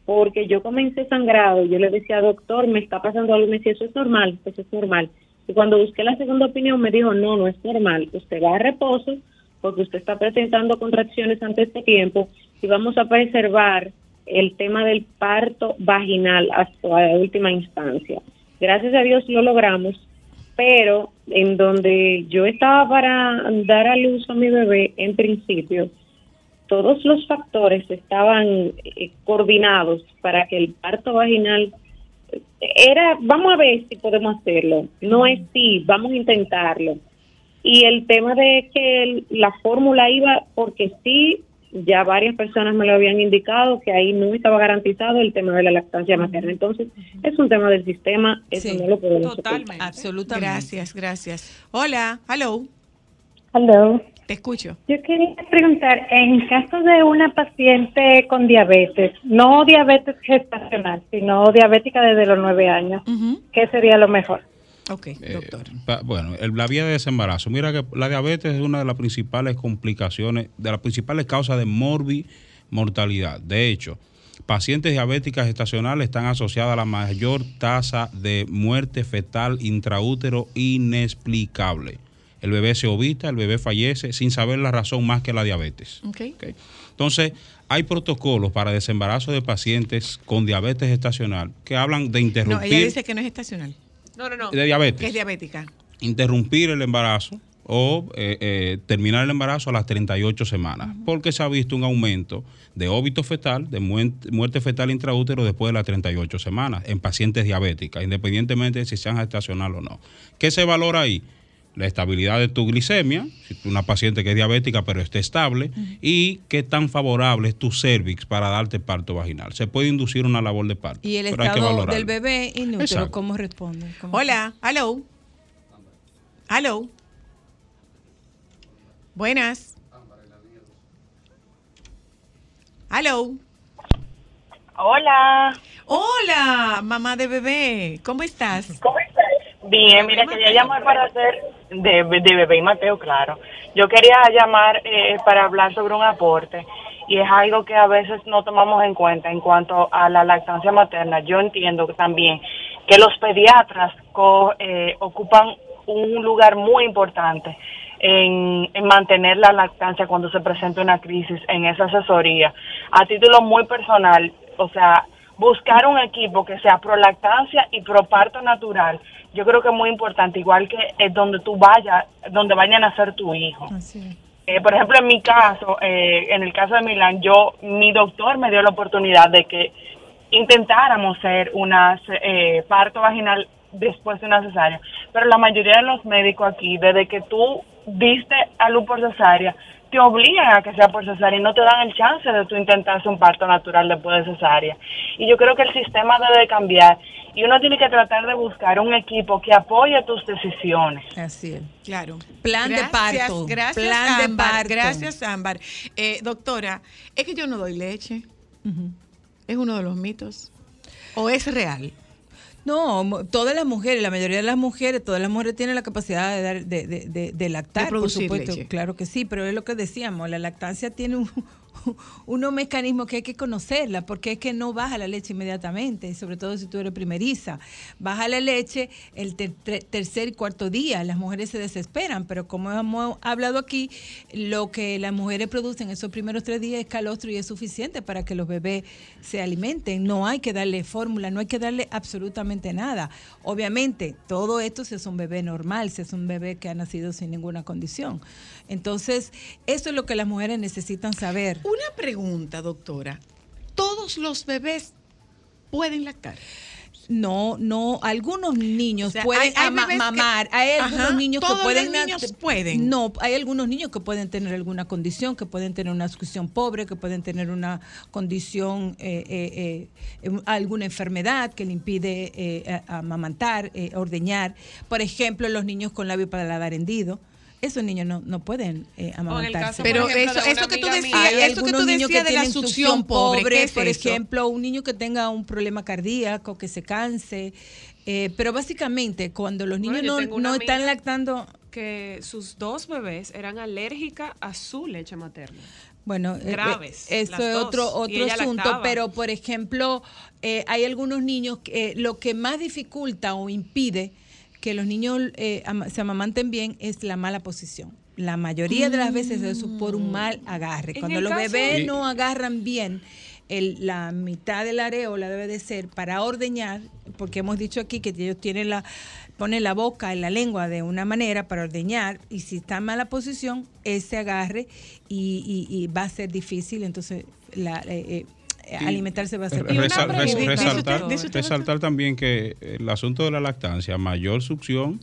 Porque yo comencé sangrado. Yo le decía, doctor, me está pasando algo. Me decía, eso es normal, eso es normal. Y cuando busqué la segunda opinión, me dijo, no, no es normal. Usted va a reposo porque usted está presentando contracciones antes de tiempo y vamos a preservar el tema del parto vaginal hasta la última instancia. Gracias a Dios lo logramos, pero en donde yo estaba para dar a luz a mi bebé, en principio, todos los factores estaban eh, coordinados para que el parto vaginal eh, era, vamos a ver si podemos hacerlo, no es sí, vamos a intentarlo. Y el tema de que la fórmula iba, porque sí, ya varias personas me lo habían indicado que ahí no estaba garantizado el tema de la lactancia materna. Entonces, es un tema del sistema, eso no lo podemos ocultar. Absolutamente. Gracias, gracias. Hola, hello. Hello. Te escucho. Yo quería preguntar, en caso de una paciente con diabetes, no diabetes gestacional, sino diabética desde los nueve años, ¿qué sería lo mejor? Ok, doctor. bueno, el- la vía de desembarazo. Mira que la diabetes es una de las principales complicaciones, de las principales causas de morbimortalidad. De hecho, pacientes diabéticas gestacionales están asociadas a la mayor tasa de muerte fetal intraútero inexplicable. El bebé se ovita, el bebé fallece sin saber la razón más que la diabetes. Okay. Entonces, hay protocolos para desembarazo de pacientes con diabetes gestacional que hablan de No, interrumpir ella dice que no es estacional. No, no, no. De diabetes. Que es diabética. interrumpir el embarazo o eh, eh, terminar el embarazo a las 38 semanas, porque se ha visto un aumento de óbito fetal, de muerte, muerte fetal intraútero después de las 38 semanas en pacientes diabéticas, independientemente de si sean gestacional o no. ¿Qué se valora ahí? La estabilidad de tu glicemia, si tú una paciente que es diabética pero esté estable, y qué tan favorable es tu cervix para darte parto vaginal. Se puede inducir una labor de parto. Y el pero hay que estado del bebé inútero. ¿cómo responde? ¿Cómo- Hola, hello. Hello. Buenas. Hello. Hola. Hola, mamá de bebé. ¿Cómo estás? ¿Cómo estás? Bien, mira, quería llamar para hacer de, de bebé y Mateo, claro. Yo quería llamar eh, para hablar sobre un aporte y es algo que a veces no tomamos en cuenta en cuanto a la lactancia materna. Yo entiendo también que los pediatras co- eh, ocupan un lugar muy importante en, en mantener la lactancia cuando se presenta una crisis en esa asesoría. A título muy personal, o sea, buscar un equipo que sea pro lactancia y pro parto natural, yo creo que es muy importante, igual que es donde tú vayas, donde vaya a nacer tu hijo. Eh, por ejemplo, en mi caso, eh, en el caso de Milán, yo, mi doctor me dio la oportunidad de que intentáramos hacer una eh, parto vaginal después de una cesárea. Pero la mayoría de los médicos aquí, desde que tú diste a luz por cesárea, te obligan a que sea por cesárea y no te dan el chance de tú intentar hacer un parto natural después de cesárea. Y yo creo que el sistema debe de cambiar y uno tiene que tratar de buscar un equipo que apoye tus decisiones. Así es. Claro. Plan de parto. Gracias, Plan de Ámbar, parto. Gracias, Ámbar. Eh, doctora, es que yo no doy leche. ¿Es uno de los mitos? ¿O es real? No, todas las mujeres, la mayoría de las mujeres, todas las mujeres tienen la capacidad de dar, de, de, de- de lactar, por supuesto, leche. claro que sí, pero es lo que decíamos, la lactancia tiene un, [laughs] unos mecanismos que hay que conocerla, porque es que no baja la leche inmediatamente, sobre todo si tú eres primeriza. Baja la leche el ter- ter- tercer y cuarto día, las mujeres se desesperan, pero como hemos hablado aquí, lo que las mujeres producen esos primeros tres días es calostro y es suficiente para que los bebés se alimenten. No hay que darle fórmula, no hay que darle absolutamente nada. Obviamente, todo esto si es un bebé normal, si es un bebé que ha nacido sin ninguna condición. Entonces, eso es lo que las mujeres necesitan saber. Una pregunta, doctora. ¿Todos los bebés pueden lactar? No, no, algunos niños O sea, pueden hay- hay ama- bebés que- mamar, hay Ajá, algunos niños que pueden los niños pueden. No, hay algunos niños que pueden tener alguna condición, que pueden tener una succión pobre, que pueden tener una condición, eh, eh, eh, eh, alguna enfermedad que le impide eh, amamantar, eh, ordeñar. Por ejemplo, los niños con labio paladar hendido. Esos niños no, no pueden eh, amamantarse. caso, Pero ejemplo, eso- que tú decías- Hay eso que tú algunos niños decías de la tienen succión pobre, ¿qué es por eso? ejemplo, un niño que tenga un problema cardíaco, que se canse. eh, pero básicamente, cuando los niños Bueno, no, no están lactando, que sus dos bebés eran alérgicas a su leche materna. Bueno, eh, Graves, eh, eso es otro, otro asunto, lactaba. pero por ejemplo, eh, hay algunos niños que eh, lo que más dificulta o impide que los niños eh, se amamanten bien es la mala posición. La mayoría de las veces eso es por un mal agarre. En Cuando los caso- bebés no agarran bien el- la mitad de la areola debe de ser para ordeñar, porque hemos dicho aquí que ellos tienen la ponen la boca y la lengua de una manera para ordeñar y si está en mala posición ese agarre y, y- y va a ser difícil entonces la, eh, alimentarse va a ser res- resaltar, resaltar también que el asunto de la lactancia, mayor succión,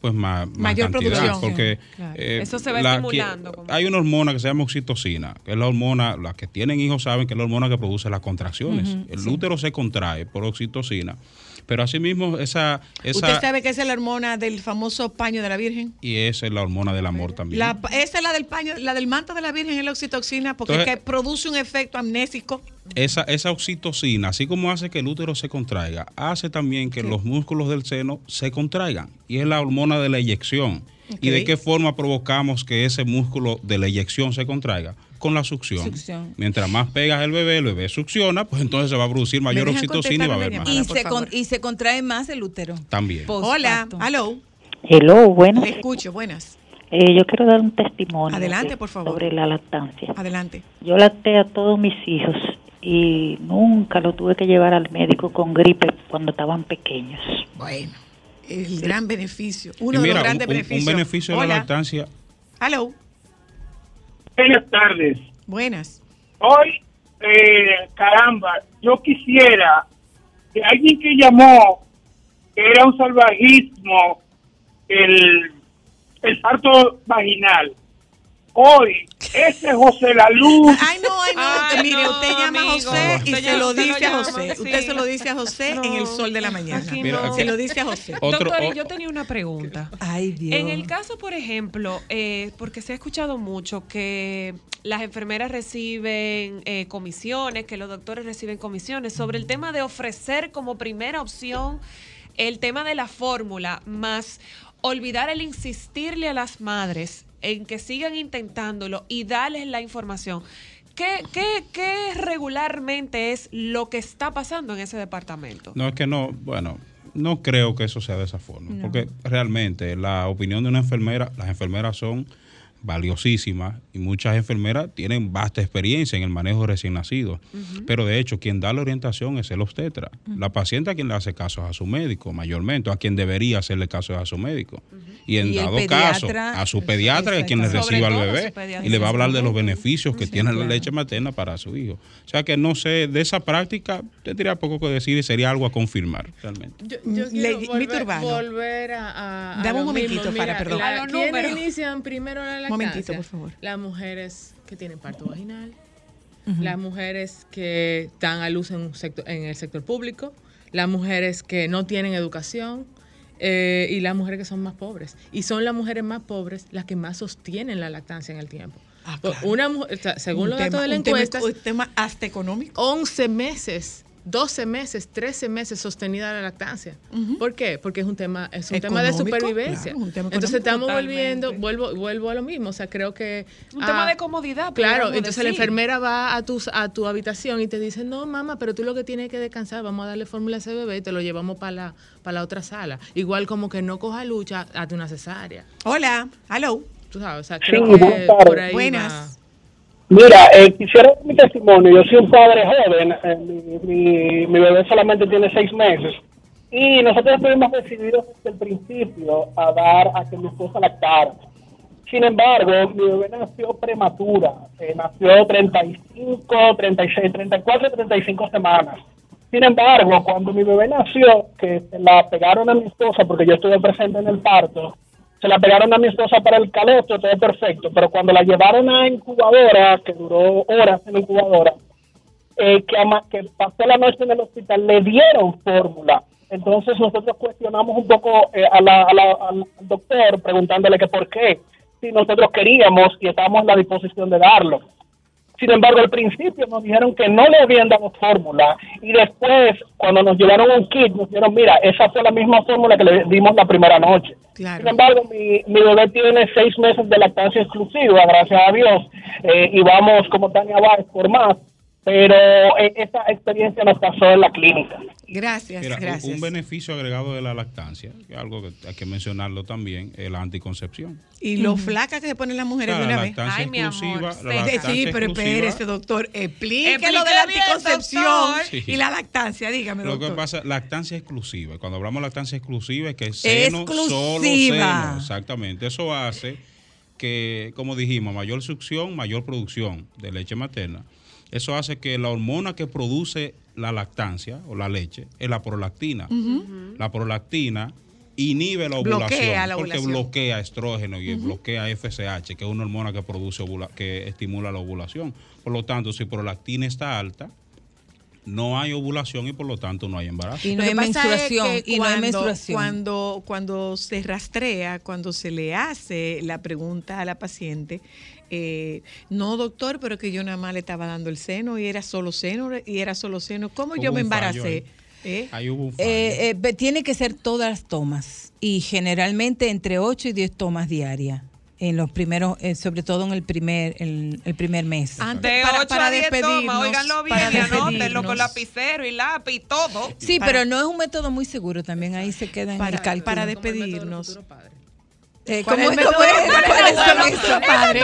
pues más, más Mayor cantidad, producción. porque Claro. eh, Eso se va la estimulando, que- hay una hormona que se llama oxitocina, que es la hormona, las que tienen hijos saben que es la hormona que produce las contracciones. El sí. útero se contrae por oxitocina, pero asimismo esa, esa ¿Usted sabe que esa es la hormona del famoso paño de la Virgen? y esa es la hormona del amor también. La, esa es la del paño, la del manto de la Virgen es la oxitoxina porque Entonces- es que produce un efecto amnésico. esa, esa oxitocina, así como hace que el útero se contraiga, hace también que los músculos del seno se contraigan. Y es la hormona de la eyección. ¿Y de qué forma provocamos que ese músculo de la eyección se contraiga? Con la succión. Succión. Mientras más pegas el bebé, el bebé succiona, pues entonces se va a producir mayor oxitocina y va a haber más. y se, con- y se contrae más el útero. También. Hola, aló. Hello, buenas. Le escucho, buenas. Eh, yo quiero dar un testimonio Adelante, por favor. sobre la lactancia. Adelante. Yo lacté a todos mis hijos y nunca lo tuve que llevar al médico con gripe cuando estaban pequeños. Bueno, el gran beneficio, uno de los grandes un- beneficios. un beneficio de la lactancia. Aló. Buenas tardes. Buenas. Hoy, eh, caramba, yo quisiera que alguien que llamó, que era un salvajismo, el, el parto vaginal. Hoy, ese José La Luz. Ay, no, ay, no. [laughs] Mire, usted llama a. José y se lo dice a José. Usted se lo dice a José en el sol de la mañana. Aquí Mira, no. Se lo dice a José. Otro- Doctor, yo tenía una pregunta. Ay, Dios. En el caso, por ejemplo, eh, porque se ha escuchado mucho que las enfermeras reciben eh, comisiones, que los doctores reciben comisiones, sobre el tema de ofrecer como primera opción el tema de la fórmula, más olvidar el insistirle a las madres en que sigan intentándolo y darles la información. ¿Qué, qué, qué regularmente es lo que está pasando en ese departamento? No, es que no, bueno, no creo que eso sea de esa forma, porque realmente la opinión de una enfermera, las enfermeras son valiosísimas y muchas enfermeras tienen vasta experiencia en el manejo de recién nacidos, pero de hecho quien da la orientación es el obstetra. La paciente a quien le hace caso es a su médico, mayormente, o a quien debería hacerle caso es a su médico. Y en Y dado caso, a su pediatra, que es quien le reciba al bebé, y le va a hablar de los beneficios que tiene la leche materna para su hijo. O sea que no sé, de esa práctica tendría poco que decir y sería algo a confirmar realmente. Yo, yo Mm, le- volver, a, a- a Dame un momentito, mismo. Fara, Mira, perdón. la- A los ¿quiénes números. inician primero la Momentito, por favor. Las mujeres que tienen parto vaginal, las mujeres que dan a luz en, un sector, en el sector público, las mujeres que no tienen educación eh, y las mujeres que son más pobres. Y son las mujeres más pobres las que más sostienen la lactancia en el tiempo. Pues Una mu- o sea, según Un los tema- datos de la un tema- encuesta, un tema hasta económico. 11 meses, 12 meses, 13 meses sostenida la lactancia. ¿Por qué? Porque es un tema, es un tema de supervivencia. claro, un tema entonces estamos Totalmente. volviendo, vuelvo, vuelvo a lo mismo. O sea, creo que. Un ah, tema de comodidad. Claro, entonces la enfermera va a tu, a tu habitación y te dice, no, mamá, pero tú lo que tienes que descansar, vamos a darle fórmula a ese bebé y te lo llevamos para la, para la otra sala. Igual como que no coja lucha, hazte una cesárea. Hola, hello. Tú sabes, o sea, Sí, creo buenas que por ahí Buenas. Mira, eh, quisiera mi testimonio. Yo soy un padre joven. eh, mi, mi- mi bebé solamente tiene seis meses. Y nosotros estuvimos decididos desde el principio a dar a que mi esposa lactara. Sin embargo, mi bebé nació prematura. eh, nació 35, 36, 34, 35 semanas. Sin embargo, cuando mi bebé nació, que la pegaron a mi esposa, porque yo estuve presente en el parto, se la pegaron a mi esposa para el calostro, todo perfecto, pero cuando la llevaron a incubadora, que duró horas en incubadora, eh, que pasó la noche en el hospital, le dieron fórmula. Entonces nosotros cuestionamos un poco eh, a la- a la- al doctor preguntándole que por qué, si nosotros queríamos y estábamos en la disposición de darlo. Sin embargo, al principio nos dijeron que no le habían dado fórmula y después, cuando nos llevaron un kit, nos dijeron, mira, esa fue la misma fórmula que le dimos la primera noche. Sin embargo, mi, mi bebé tiene seis meses de lactancia exclusiva, gracias a Dios, eh, y vamos como Tania Báez por más, pero eh, esa experiencia nos pasó en la clínica. Gracias, Mira, gracias. un beneficio agregado de la lactancia, que algo que hay que mencionarlo también, es la anticoncepción. Y lo flaca que se ponen las mujeres Claro, de una la vez. lactancia Ay, mi amor, la Sí, lactancia sí, pero espérese, doctor. Explique Explique lo de la anticoncepción. Sí. y la lactancia. Dígame, Lo doctor. que pasa, lactancia exclusiva. Cuando hablamos de lactancia exclusiva es que es seno, solo Exclusiva. seno. Exactamente. Eso hace que, como dijimos, mayor succión, mayor producción de leche materna. Eso hace que la hormona que produce la lactancia o la leche es la prolactina. La prolactina inhibe la ovulación Bloquea la porque bloquea estrógeno y bloquea FSH, que es una hormona que produce ovula- que estimula la ovulación. Por lo tanto, si prolactina está alta, no hay ovulación y por lo tanto no hay embarazo. Y no hay es menstruación. que Y no hay menstruación. Cuando, cuando se rastrea, cuando se le hace la pregunta a la paciente, eh, no doctor, pero que yo nada más le estaba dando el seno y era solo seno y era solo seno. ¿Cómo yo me fallo embaracé? ¿Eh? Ahí hubo un fallo. Eh, eh, be- tiene que ser todas las tomas y generalmente entre 8 y 10 tomas diarias en los primeros, eh, sobre todo en el primer, el, el primer mes. De 8 a 10 tomas, óiganlo bien para y anótenlo despedirnos. con lapicero y lápiz y todo. Sí, pero no es un método muy seguro también, ahí se queda en el cálculo. para despedirnos. Eh, ¿Cuál ¿Cómo es es? el ¿Cómo es?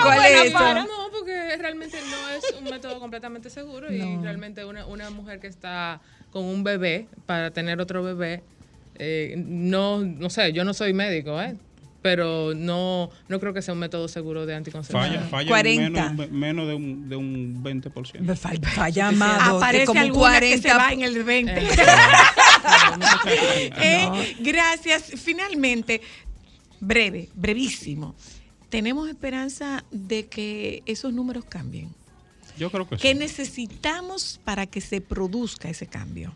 ¿Cuál es eso? para- No, porque realmente no es un método completamente seguro y No. realmente una, una mujer que está con un bebé para tener otro bebé, eh, no, no sé, yo no soy médico, ¿eh? pero no, no creo que sea un método seguro de anticoncepción. Falla, falla en menos, menos de, un, de un 20%. Falla, falla más, Aparece como alguna que se 40. va en el 20. Eh, Gracias. Finalmente, breve, brevísimo. ¿Tenemos esperanza de que esos números cambien? Yo creo que sí. ¿Qué necesitamos para que se produzca ese cambio?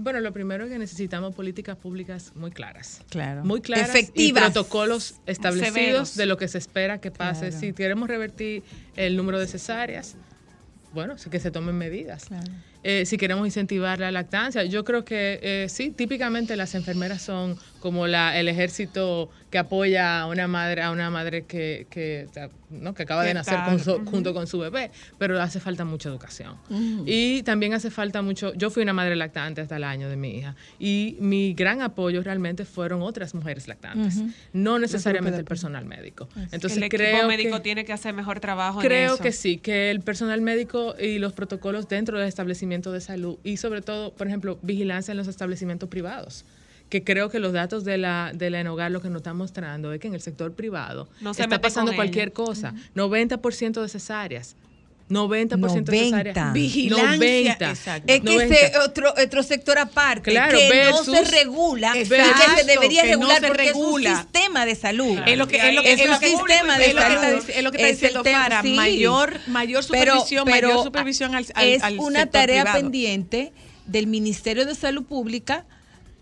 Bueno, lo primero es que necesitamos políticas públicas muy claras. Claro. Muy claras Efectivas. y protocolos establecidos Severos. de lo que se espera que pase. Claro. Si queremos revertir el número de cesáreas, bueno, sí que se tomen medidas. Eh, si queremos incentivar la lactancia, yo creo que eh, sí, típicamente las enfermeras son como la, el ejército que apoya a una madre, a una madre que, que, o sea, ¿no? que acaba de ¿Qué nacer con su- junto con su bebé, pero hace falta mucha educación. Ujú. Y también hace falta mucho, yo fui una madre lactante hasta el año de mi hija y mi gran apoyo realmente fueron otras mujeres lactantes, Ujú. no necesariamente el personal médico. Entonces, Entonces el equipo creo médico que, tiene que hacer mejor trabajo en creo eso. que sí, que el personal médico y los protocolos dentro del establecimiento de salud y sobre todo, por ejemplo, vigilancia en los establecimientos privados que creo que los datos de la de la Enogar lo que nos están mostrando es que en el sector privado No se está pasando cualquier cosa. 90% de cesáreas 90% cesárea. 90. Vigilancia, 90. exacto. Es que 90. ese otro, otro sector aparte Claro, que versus- no se regula y Exacto, que se debería que no regular se porque regula. es un sistema de salud. Es lo que es lo que es es un lo que sistema de es lo que está salud. es lo que está diciendo tema- para sí. mayor mayor Pero- supervisión, pero mayor supervisión al, al- es al una sector tarea privado. pendiente del Ministerio de Salud Pública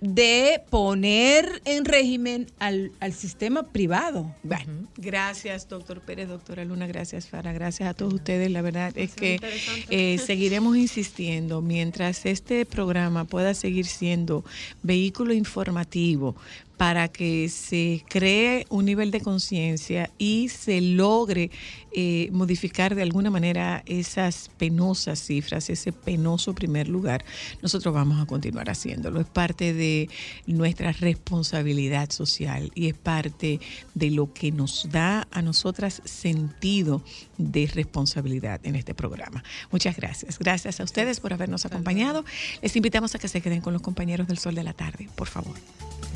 de poner en régimen al, al sistema privado. Bueno, gracias, doctor Pérez, doctora Luna, gracias, Fara, gracias a todos ustedes. La verdad es que eh, seguiremos insistiendo. Mientras este programa pueda seguir siendo vehículo informativo para que se cree un nivel de conciencia y se logre eh, modificar de alguna manera esas penosas cifras, ese penoso primer lugar, nosotros vamos a continuar haciéndolo. Es parte de nuestra responsabilidad social y es parte de lo que nos da a nosotras sentido de responsabilidad en este programa. Muchas gracias. Gracias a ustedes por habernos acompañado. Les invitamos a que se queden con los compañeros del Sol de la Tarde, por favor.